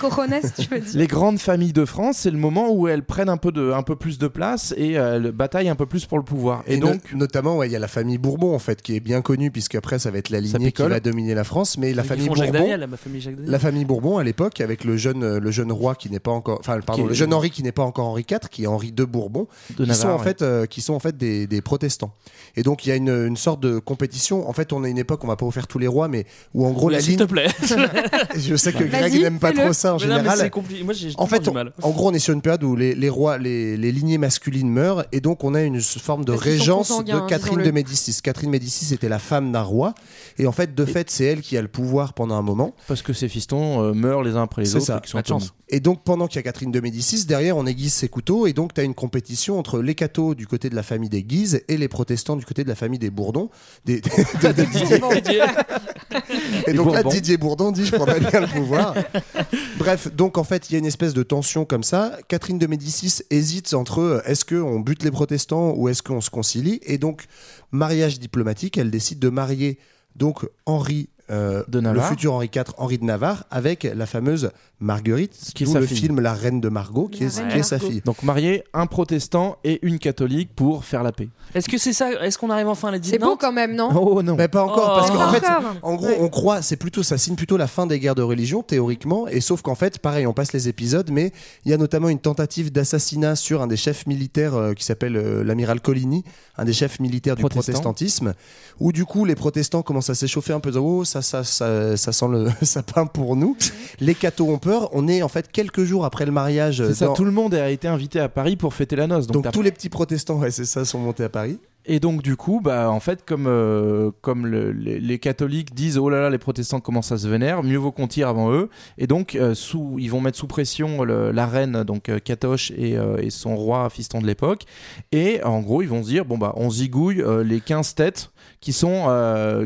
tu veux dire. les grandes familles de France, c'est le moment où elles prennent un peu de, un peu plus de place et euh, elles bataillent un peu plus pour le pouvoir. Et, Et, no- donc, notamment, ouais, il y a la famille Bourbon en fait, qui est bien connue, puisque après ça va être la lignée qui va dominer la France, mais la famille Bourbon. Daniel, ma famille Jacques Daniel. La famille Bourbon à l'époque, avec le jeune, le jeune roi qui n'est pas encore, enfin pardon, le jeune Henri qui n'est pas encore Henri IV, qui est Henri II Bourbon, de qui sont en ouais. fait, euh, qui sont en fait des, des protestants. Et donc il y a une, une sorte de compétition. En fait, on a une époque, on va pas vous faire tous les rois, mais où en gros Mais la S'il ligne. te plaît. Je sais que Greg n'aime pas trop ça en Mais non, mais général. c'est compliqué. Moi, En fait, du on- mal. en gros, on est sur une période où les, les rois, les, les lignées masculines meurent, et donc on a une forme de Parce régence de Catherine disons-le. de Médicis. Catherine Médicis était la femme d'un roi, et en fait, de fait, c'est elle qui a le pouvoir pendant un moment. parce que ces fistons euh, meurent les uns après les C'est autres, ça. et qui sont de. Et donc, pendant qu'il y a Catherine de Médicis, derrière, on aiguise ses couteaux. Et donc, tu as une compétition entre les cathos du côté de la famille des Guises et les protestants du côté de la famille des Bourdons. Des, de- de Didier. Et donc là. Didier Bourdon dit Je prendrais bien le pouvoir. Bref, donc en fait, il y a une espèce de tension comme ça. Catherine de Médicis hésite entre euh, est-ce qu'on bute les protestants ou est-ce qu'on se concilie? Et donc, mariage diplomatique, elle décide de marier donc Henri. euh, De le futur Henri IV, Henri de Navarre, avec la fameuse Marguerite, Qui est sa le fille. film La Reine de Margot, qui est, Reine qui est sa fille. Donc marier un protestant et une catholique pour faire la paix. Est-ce que c'est ça Est-ce qu'on arrive enfin à la C'est beau quand même, non Oh non. Mais pas encore, Oh. parce qu'en Pas fait, en gros, Ouais. on croit, c'est plutôt, ça signe plutôt la fin des guerres de religion, théoriquement, et sauf qu'en fait, pareil, on passe les épisodes, mais il y a notamment une tentative d'assassinat sur un des chefs militaires euh, qui s'appelle euh, l'amiral Coligny, un des chefs militaires du Protestant. protestantisme, où du coup, les protestants commencent à s'échauffer un peu, disant, oh, ça, ça, ça, ça sent le sapin pour nous. Les cathos ont peur, on est en fait quelques jours après le mariage. C'est ça, tout le monde a été invité à Paris pour fêter la noce. Donc, tous les petits protestants, ouais, c'est ça, sont montés à Paris. Et donc du coup, bah en fait, comme euh, comme le- les, les catholiques disent oh là là, les protestants commencent à se vénérer, mieux vaut qu'on tire avant eux. Et donc euh, sous, ils vont mettre sous pression le- la reine donc Catoche et, euh, et son roi fiston de l'époque. Et en gros, ils vont se dire bon bah on zigouille les 15 têtes qui sont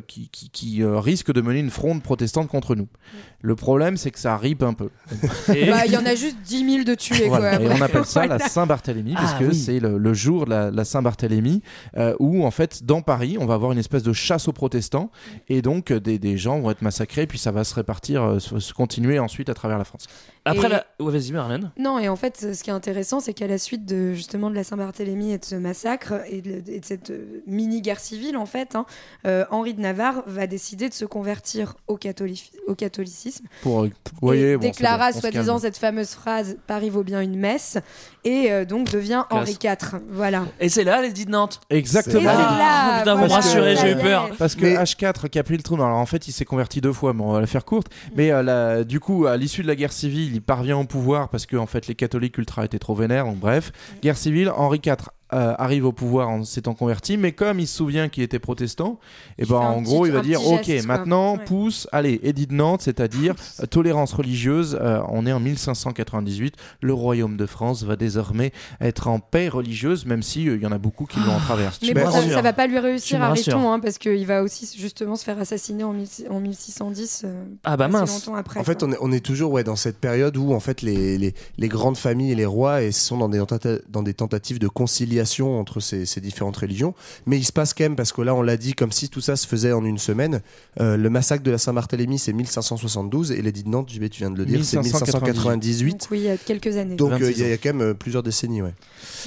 qui, qui, qui, risquent de mener une fronde protestante contre nous. Le problème, c'est que ça ripe un peu. Et- Bah, il y en a juste 10 000 de tués, voilà. quoi. Et on appelle ça la. Saint-Barthélemy parce Ah, que oui. c'est le, le jour de la, la Saint-Barthélemy euh, où en fait dans Paris on va avoir une espèce de chasse aux protestants et donc euh, des, des gens vont être massacrés puis ça va se répartir, euh, se, continuer ensuite à travers la France. Après Et- la. Ouais, vas-y, Marlène. Non, et en fait, ce qui est intéressant, c'est qu'à la suite de justement de la Saint-Barthélemy et de ce massacre et de, et de cette euh, mini-guerre civile, en fait, hein, euh, Henri de Navarre va décider de se convertir au, catholi- au catholicisme. Pour, euh, voyez, et bon, c'est déclara bon, soi-disant cette fameuse phrase Paris vaut bien une messe, et euh, donc devient Classe. Henri IV. Voilà. Et c'est là, les dits de Nantes. Exactement. Et c'est là, Ah, putain, vous me rassurez, j'ai eu peur. Parce que Mais- H4 qui a pris le trône, alors en fait il s'est converti deux fois, mais on va la faire courte. Mais euh, la- du coup, à l'issue de la guerre civile, il parvient au pouvoir parce que en fait les catholiques ultra étaient trop vénères. Donc bref, guerre civile, Henri IV euh, arrive au pouvoir en s'étant converti, mais comme il se souvient qu'il était protestant, et Il ben en petit- gros il va dire ok quoi. maintenant Ouais. pousse, allez édit de Nantes, c'est-à-dire euh, tolérance religieuse. euh, on est en 1598, le royaume de France va désormais être en paix religieuse, même si euh, il y en a beaucoup qui l'ont en travers. Mais bon, ça, ça va pas lui réussir à. Riton, hein, parce qu'il va aussi justement se faire assassiner en, 1000 en 1610. euh, Ah bah assez mince. longtemps après. En fait, on est, on est toujours ouais, dans cette période où en fait les, les, les grandes familles et les rois et sont dans des, dans des tentatives de conciliation entre ces, ces différentes religions. Mais il se passe quand même, parce que là on l'a dit, comme si tout ça se faisait en une semaine. euh, le massacre de la Saint-Barthélemy c'est 1572 et l'édit de Nantes, tu viens de le dire, c'est 1598. Donc oui, il y a quelques années. Donc euh, 26 il y, a- quand même euh, plusieurs décennies. Ouais.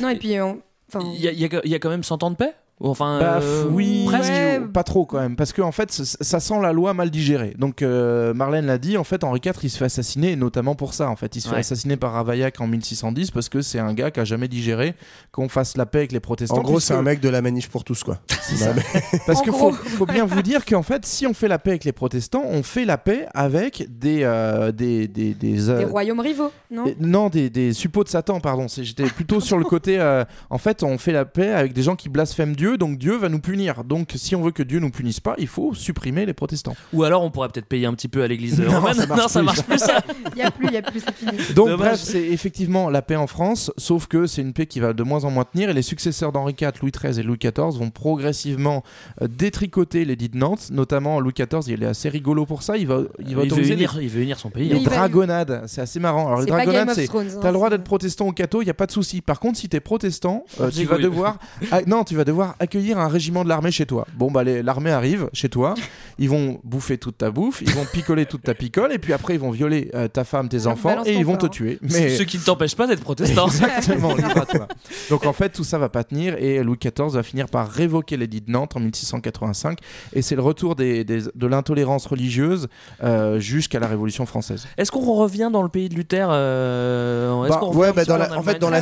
Non, et puis, on- enfin, Il y, a- il y a- il y a quand même 100 ans de paix? Enfin, Bah, euh, oui, presque. Ouais. pas trop quand même, parce que en fait, ça, sent la loi mal digérée. Donc euh, Marlène l'a dit, en fait, Henri IV, il se fait assassiner, et notamment pour ça. En fait, il se fait assassiner par Ravaillac en 1610 parce que c'est un gars qui a jamais digéré qu'on fasse la paix avec les protestants. En gros, c'est un mec de la manif pour tous quoi. ça. Parce En qu'il faut, faut bien vous dire qu'en fait, si on fait la paix avec les protestants, on fait la paix avec des euh, des des, des, euh, des royaumes rivaux, non des- non, des, des suppôts de Satan, pardon. J'étais plutôt sur le côté. euh, en fait, on fait la paix avec des gens qui blasphèment Dieu, donc Dieu va nous punir. Donc, si on veut que Dieu nous punisse pas, il faut supprimer les protestants. Ou alors on pourrait peut-être payer un petit peu à l'église Non, romaine. ça marche non, ça plus. marche plus ça. Il y a plus, il y a plus, c'est fini. Donc, Dommage. bref, c'est effectivement la paix en France, sauf que c'est une paix qui va de moins en moins tenir. Et les successeurs d'Henri IV, Louis XIII et Louis XIV vont progressivement euh, détricoter l'édit de Nantes. Notamment, Louis XIV, il est assez rigolo pour ça. Il va, il va Il veut, autoriser les- unir, il veut unir son pays. Les va- dragonnades. C'est assez marrant. Alors, les dragonnades, c'est. Thrones. hein, T'as le droit d'être protestant ou catho, il n'y a pas de souci. Par contre, si t'es protestant, euh, tu vas devoir. Ah, non, tu vas devoir accueillir un régiment de l'armée chez toi. Bon, bah, les- l'armée arrive chez toi, ils vont bouffer toute ta bouffe, ils vont picoler toute ta picole, et puis après, ils vont violer euh, ta femme, tes enfants, et ils vont te corps. tuer. Ce qui ne t'empêche pas d'être protestant. Exactement, libre à toi. Donc en fait, tout ça va pas tenir et Louis XIV va finir par révoquer l'édit de Nantes en 1685 et c'est le retour des- des- de l'intolérance religieuse euh, jusqu'à la Révolution française. Est-ce qu'on revient dans le pays de Luther euh, Bah, ouais, bah, dans la- en fait, dans la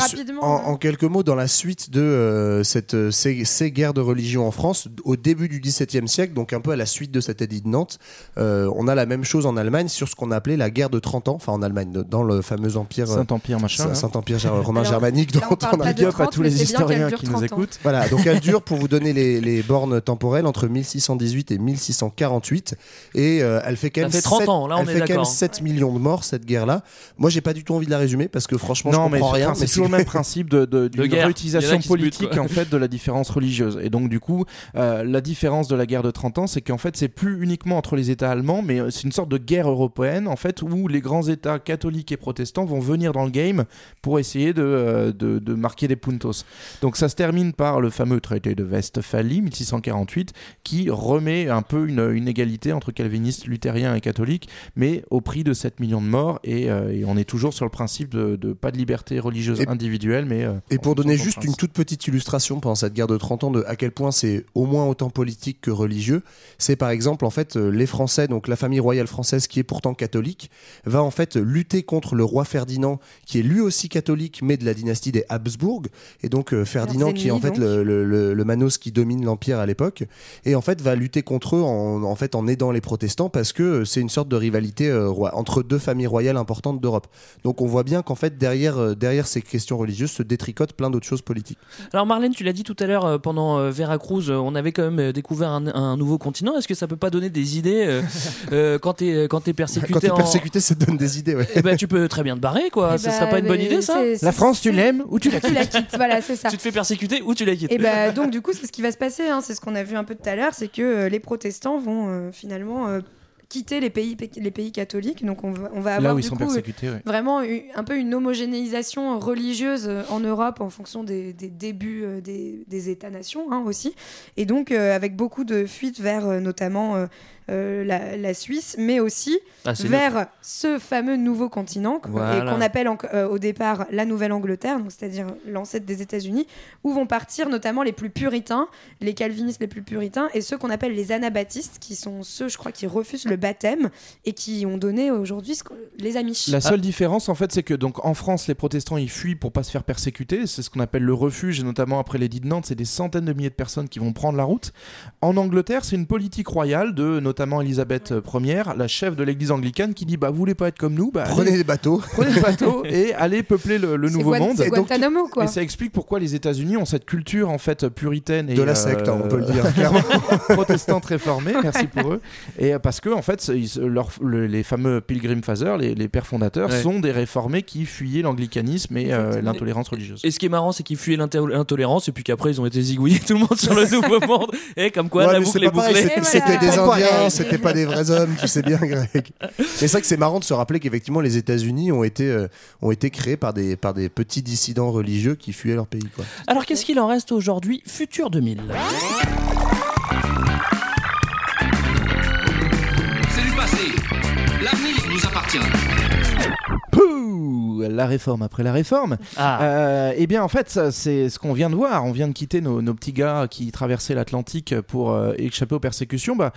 quelques mots, dans la suite de euh, cette, euh, ces, ces guerres de religion en France, au début du XVIIe siècle, donc un peu à la suite de cet édit de Nantes, euh, on a la même chose en Allemagne sur ce qu'on appelait la guerre de 30 ans, enfin en Allemagne, de- dans le fameux empire euh, Saint-Empire machin. là. Saint-Empire romain Alors, germanique là, dont on parle on a de à 30, tous les historiens qui nous 30 ans. écoutent. Voilà, donc elle dure pour vous donner les, les bornes temporelles entre 1618 et 1648 et euh, elle fait quand même fait 30 sept- ans, là, on elle est fait quand même d'accord. 7 millions de morts cette guerre-là. Moi j'ai pas du tout envie de la résumer parce que franchement non, je comprends c'est- rien. c'est toujours le même principe de, de, d'une guerre. réutilisation politique en fait de la différence religieuse. Et donc du coup, euh, la différence de la guerre de 30 ans, c'est qu'en fait c'est plus uniquement entre les États allemands, mais euh, c'est une sorte de guerre européenne en fait où les grands États catholiques et protestants vont venir dans le game pour essayer de, euh, de, de marquer des puntos. Donc ça se termine par le fameux traité de Westphalie 1648 qui remet un peu une, une égalité entre calvinistes, luthériens et catholiques, mais au prix de 7 millions de morts et, euh, et on est toujours sur le principe de, de pas de liberté religieuse Et- individuelle, mais Et pour donner juste une toute petite illustration pendant cette guerre de 30 ans de à quel point c'est au moins autant politique que religieux, c'est par exemple en fait euh, les Français, donc la famille royale française qui est pourtant catholique, va en fait lutter contre le roi Ferdinand qui est lui aussi catholique mais de la dynastie des Habsbourg et donc euh, Ferdinand qui est en fait le, le- le- le manos qui domine l'empire à l'époque et en fait va lutter contre eux en, en fait en aidant les protestants parce que euh, c'est une sorte de rivalité euh, roi- entre deux familles royales importantes d'Europe. Donc on voit bien qu'en fait derrière euh, derrière ces questions religieuses se détricotent plein d'autres choses politiques. Alors Marlène, tu l'as dit tout à l'heure pendant euh, Veracruz, euh, on avait quand même euh, découvert un, un nouveau continent. Est-ce que ça peut pas donner des idées euh, euh, quand t'es quand t'es persécuté Quand t'es en- persécuté, ça te donne des idées. Ouais. Eh ben, tu peux très bien te barrer, quoi. Eh ça bah, serait pas une bonne idée, ça La France, tu l'aimes ou tu la Tu la quittes, voilà, c'est ça. Tu te fais persécuter ou tu la quittes Et bah, donc du coup, c'est ce qui va se passer. hein, c'est ce qu'on a vu un peu tout à l'heure, c'est que euh, les protestants vont euh, finalement euh, quitter les pays, les pays catholiques. Donc on va, on va avoir là où ils du sont coup, persécutés. ouais. vraiment un peu une homogénéisation religieuse euh, en Europe en fonction des, des débuts euh, des, des États-nations hein, aussi. Et donc euh, avec beaucoup de fuites vers euh, notamment euh, la, la Suisse, mais aussi Ah, vers ce fameux nouveau continent Voilà. qu'on appelle en- euh, au départ la Nouvelle-Angleterre, donc c'est-à-dire l'ancêtre des États-Unis, où vont partir notamment les plus puritains, les calvinistes les plus puritains, et ceux qu'on appelle les anabaptistes, qui sont ceux, je crois, qui refusent le baptême et qui ont donné aujourd'hui les Amish. La seule différence, en fait, c'est que donc en France, les protestants ils fuient pour pas se faire persécuter. C'est ce qu'on appelle le refuge, et notamment après l'édit de Nantes, c'est des centaines de milliers de personnes qui vont prendre la route. En Angleterre, c'est une politique royale de notamment Elisabeth Ier, la chef de l'Église anglicane, qui dit bah vous voulez pas être comme nous, bah Prenez allez, les bateaux. prenez le bateau et allez peupler le, nouveau monde. c'est Et donc, Guantanamo, quoi. Et ça explique pourquoi les États-Unis ont cette culture en fait puritaine et De la euh, secte, hein, on peut le dire clairement. protestante réformée, merci pour eux. Et euh, parce que en fait, c'est- ils- leur- le- les fameux Pilgrim Fathers, les, les pères fondateurs, Ouais. sont des réformés qui fuyaient l'anglicanisme et euh, l'intolérance religieuse. Et ce qui est marrant, c'est qu'ils fuyaient l'intolérance et puis qu'après ils ont été zigouillés tout le monde sur le nouveau monde. Et comme quoi Ouais, la boucle est bouclée. c'était- des Indiens, pareil. c'était pas des vrais hommes, tu sais bien, Greg. Mais c'est vrai que c'est marrant de se rappeler qu'effectivement les États-Unis ont été euh, ont été créés par des par des petits dissidents religieux qui fuyaient leur pays. Quoi. Alors qu'est-ce qu'il en reste aujourd'hui? Futur 2000. C'est du passé. L'avenir nous appartient. Pouh La réforme après la réforme. Ah. Euh, eh bien, en fait, c'est ce qu'on vient de voir. On vient de quitter nos, nos petits gars qui traversaient l'Atlantique pour euh, échapper aux persécutions. Bah,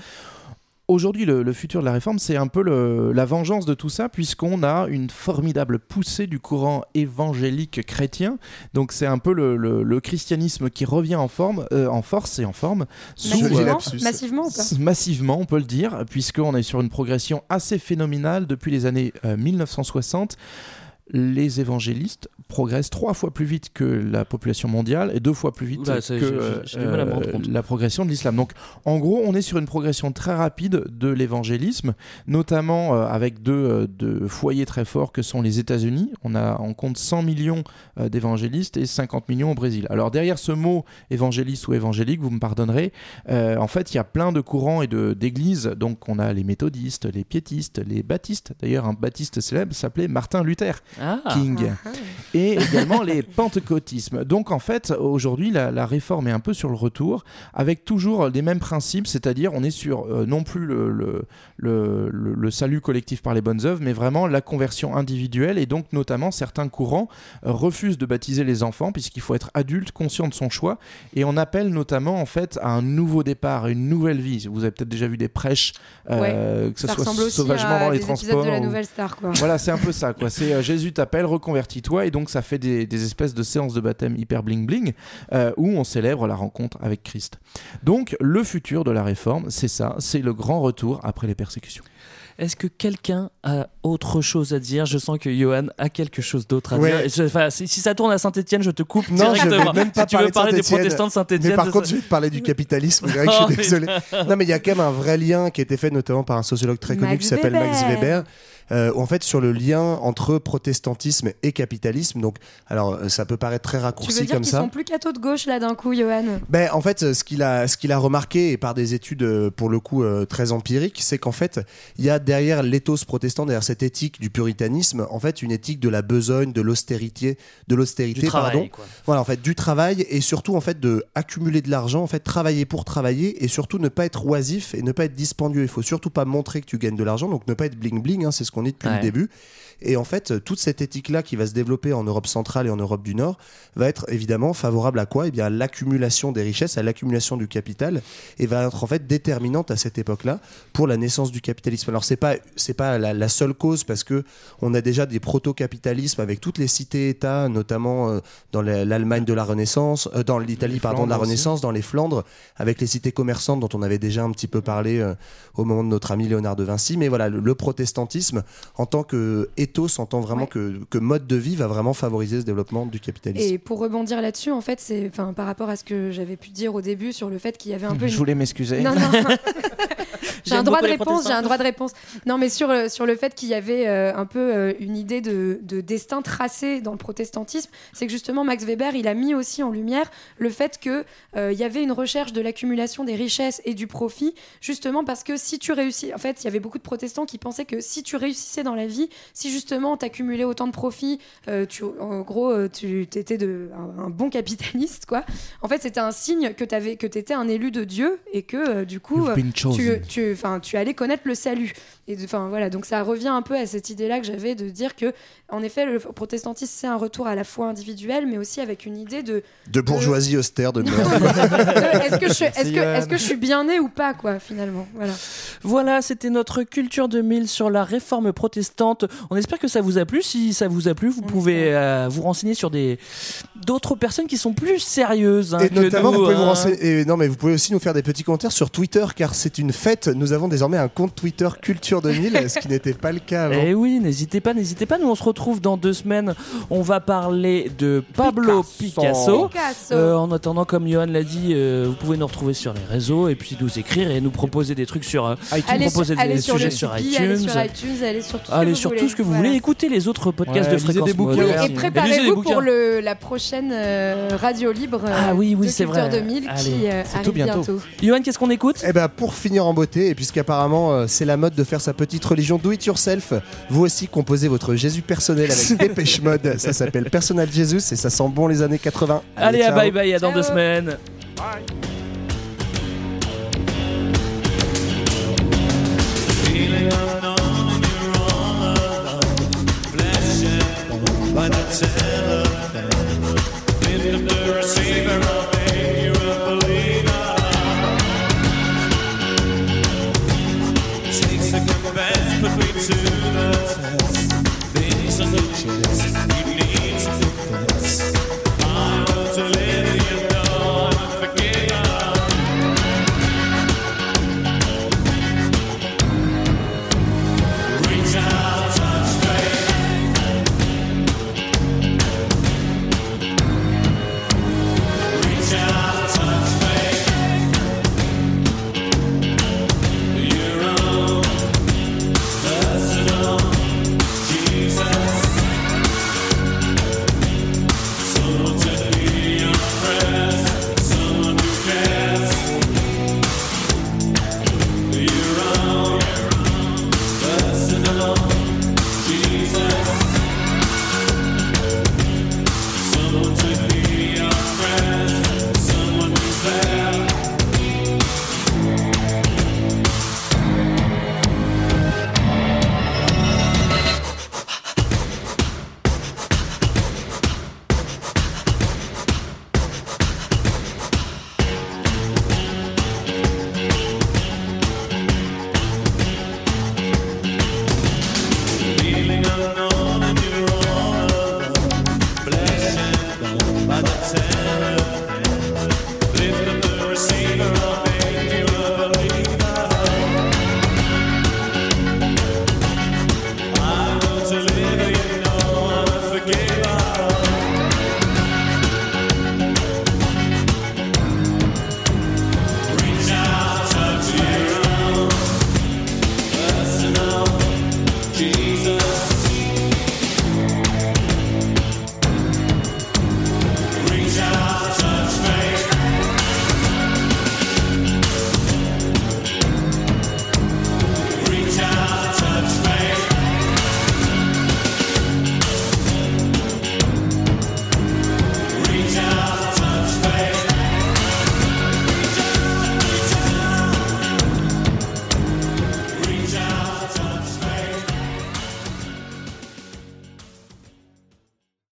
Aujourd'hui, le, le futur de la réforme, c'est un peu le- la vengeance de tout ça, puisqu'on a une formidable poussée du courant évangélique chrétien. Donc, c'est un peu le, le- le christianisme qui revient en forme, euh, en force et en forme. sous, Massivement, euh, massivement ou pas Massivement, on peut le dire, puisqu'on est sur une progression assez phénoménale depuis les années euh, 1960. Les évangélistes progressent trois fois plus vite que la population mondiale et deux fois plus vite Oula, que euh, euh, la progression de l'islam. Donc, en gros, on est sur une progression très rapide de l'évangélisme, notamment euh, avec deux, euh, deux foyers très forts que sont les États-Unis. On a, on compte 100 millions d'évangélistes et 50 millions au Brésil. Alors derrière ce mot évangéliste ou évangélique, vous me pardonnerez, en fait, il y a plein de courants et de- d'églises. Donc, on a les méthodistes, les piétistes, les baptistes. D'ailleurs, un baptiste célèbre s'appelait Martin Luther Ah. King. Et également les pentecôtismes. Donc, en fait, aujourd'hui, la, la réforme est un peu sur le retour, avec toujours les mêmes principes, c'est-à-dire, on est sur euh, non plus le, le, le- le- le salut collectif par les bonnes œuvres, mais vraiment la conversion individuelle. Et donc, notamment, certains courants euh, refusent de baptiser les enfants, puisqu'il faut être adulte, conscient de son choix. Et on appelle notamment, en fait, à un nouveau départ, à une nouvelle vie. Vous avez peut-être déjà vu des prêches, euh, que ce ça soit sauvagement dans les transports. de la ou- nouvelle star quoi. voilà, c'est un peu ça. quoi. C'est euh, Jésus t'appelle, reconvertis-toi. Et donc, ça fait des, des espèces de séances de baptême hyper bling-bling euh, où on célèbre la rencontre avec Christ. Donc, le futur de la réforme, c'est ça. C'est le grand retour après les persécutions. Est-ce que quelqu'un a autre chose à dire? Je sens que Johan a quelque chose d'autre à Ouais. dire. Enfin, si, si ça tourne à Saint-Etienne, je te coupe Non, je vais directement. même pas si tu veux parler de parler des Saint-Étienne. protestants de Saint-Etienne, Mais par ça- contre, je vais te parler du capitalisme, Greg, Oh, je suis désolé. putain. Non, mais il y a quand même un vrai lien qui a été fait notamment par un sociologue très connu Max qui s'appelle Max Weber. Euh, en fait, sur le lien entre protestantisme et capitalisme. Donc, alors, euh, ça peut paraître très Tu veux raccourci dire comme qu'ils ça. sont plus catho de gauche là d'un coup, Johan? Ben, en fait, ce qu'il a, ce qu'il a remarqué, et par des études euh, pour le coup euh, très empiriques, c'est qu'en fait, il y a derrière l'éthos protestant, derrière cette éthique du puritanisme, en fait, une éthique de la besogne, de l'austérité, de l'austérité, Du travail, pardon. quoi. Voilà, en fait, du travail et surtout en fait de accumuler de l'argent, en fait, travailler pour travailler et surtout ne pas être oisif et ne pas être dispendieux. Il faut surtout pas montrer que tu gagnes de l'argent, donc ne pas être bling bling. hein, c'est ce qu'on dit depuis Ouais. le début. Et en fait, euh, toute cette éthique-là qui va se développer en Europe centrale et en Europe du Nord va être évidemment favorable à quoi? Eh bien, à l'accumulation des richesses, à l'accumulation du capital, et va être en fait déterminante à cette époque-là pour la naissance du capitalisme. Alors, c'est pas c'est pas la, la seule cause parce que on a déjà des proto-capitalismes avec toutes les cités-États, notamment euh, dans la- l'Allemagne de la Renaissance, euh, dans l'Italie pardon de la aussi. Renaissance, dans les Flandres, avec les cités commerçantes dont on avait déjà un petit peu parlé euh, au moment de notre ami Léonard de Vinci. Mais voilà, le, le protestantisme en tant que ethos, en tant vraiment Ouais. que, que mode de vie, va vraiment favoriser ce développement du capitalisme. Et pour rebondir là-dessus, en fait, c'est enfin par rapport à ce que j'avais pu dire au début sur le fait qu'il y avait un peu. Je une- voulais m'excuser. Non, non. J'ai un droit de réponse, j'ai un droit de réponse. Non, mais sur, euh, sur le fait qu'il y avait euh, un peu euh, une idée de, de destin tracé dans le protestantisme, c'est que justement Max Weber, il a mis aussi en lumière le fait que euh, il y avait une recherche de l'accumulation des richesses et du profit, justement parce que si tu réussis, en fait, il y avait beaucoup de protestants qui pensaient que si tu réussissais dans la vie, si justement t'accumulais autant de profits, euh, tu, en gros, euh, tu étais de, un, un bon capitaliste, quoi. En fait, c'était un signe que tu que étais un élu de Dieu et que euh, du coup, euh, chosen. tu, tu, tu allais connaître le salut. Et enfin voilà, donc ça revient un peu à cette idée-là que j'avais de dire que, en effet, le protestantisme c'est un retour à la fois individuel, mais aussi avec une idée de, De bourgeoisie austère de est-ce que je, est-ce C'est que, Johan. est-ce que je suis bien né ou pas, quoi, finalement. Voilà. Voilà, c'était notre culture 2000 sur la réforme protestante. On espère que ça vous a plu. Si ça vous a plu, vous On pouvez euh, vous renseigner sur des d'autres personnes qui sont plus sérieuses hein, Et que notamment, nous, vous pouvez vous hein. renseigner. et non, mais vous pouvez aussi nous faire des petits commentaires sur Twitter, car c'est une fête. Nous avons désormais un compte Twitter Culture Culture 2000, ce qui n'était pas le cas avant. Eh oui, n'hésitez pas, n'hésitez pas. Nous, on se retrouve dans deux semaines. On va parler de Pablo Picasso. Picasso. Euh, en attendant, comme Johan l'a dit, euh, vous pouvez nous retrouver sur les réseaux et puis nous écrire et nous proposer des trucs sur euh, Allez, proposer sur, allez des sur sujets sur iTunes. allez sur iTunes, allez sur tout ce Allez que vous sur voulez. tout ce que vous Voilà. voulez. Écoutez les autres podcasts Ouais, de fréquence des bouquins. Et préparez-vous pour le, la prochaine euh, radio libre euh, Ah oui, oui, de c'est Culture vrai. 2000 Allez, qui euh, arrive tout bientôt. bientôt. Johan, qu'est-ce qu'on écoute? Eh ben pour finir en beauté, et puisqu'apparemment euh, c'est la mode de faire sa petite religion do it yourself, vous aussi composez votre Jésus personnel avec Dépêche Mode. Ça s'appelle Personal Jesus et ça sent bon les années 80. Allez, à ciao. bye bye, à dans Ciao. deux semaines. by the telephone. Lift up the receiver. to the top.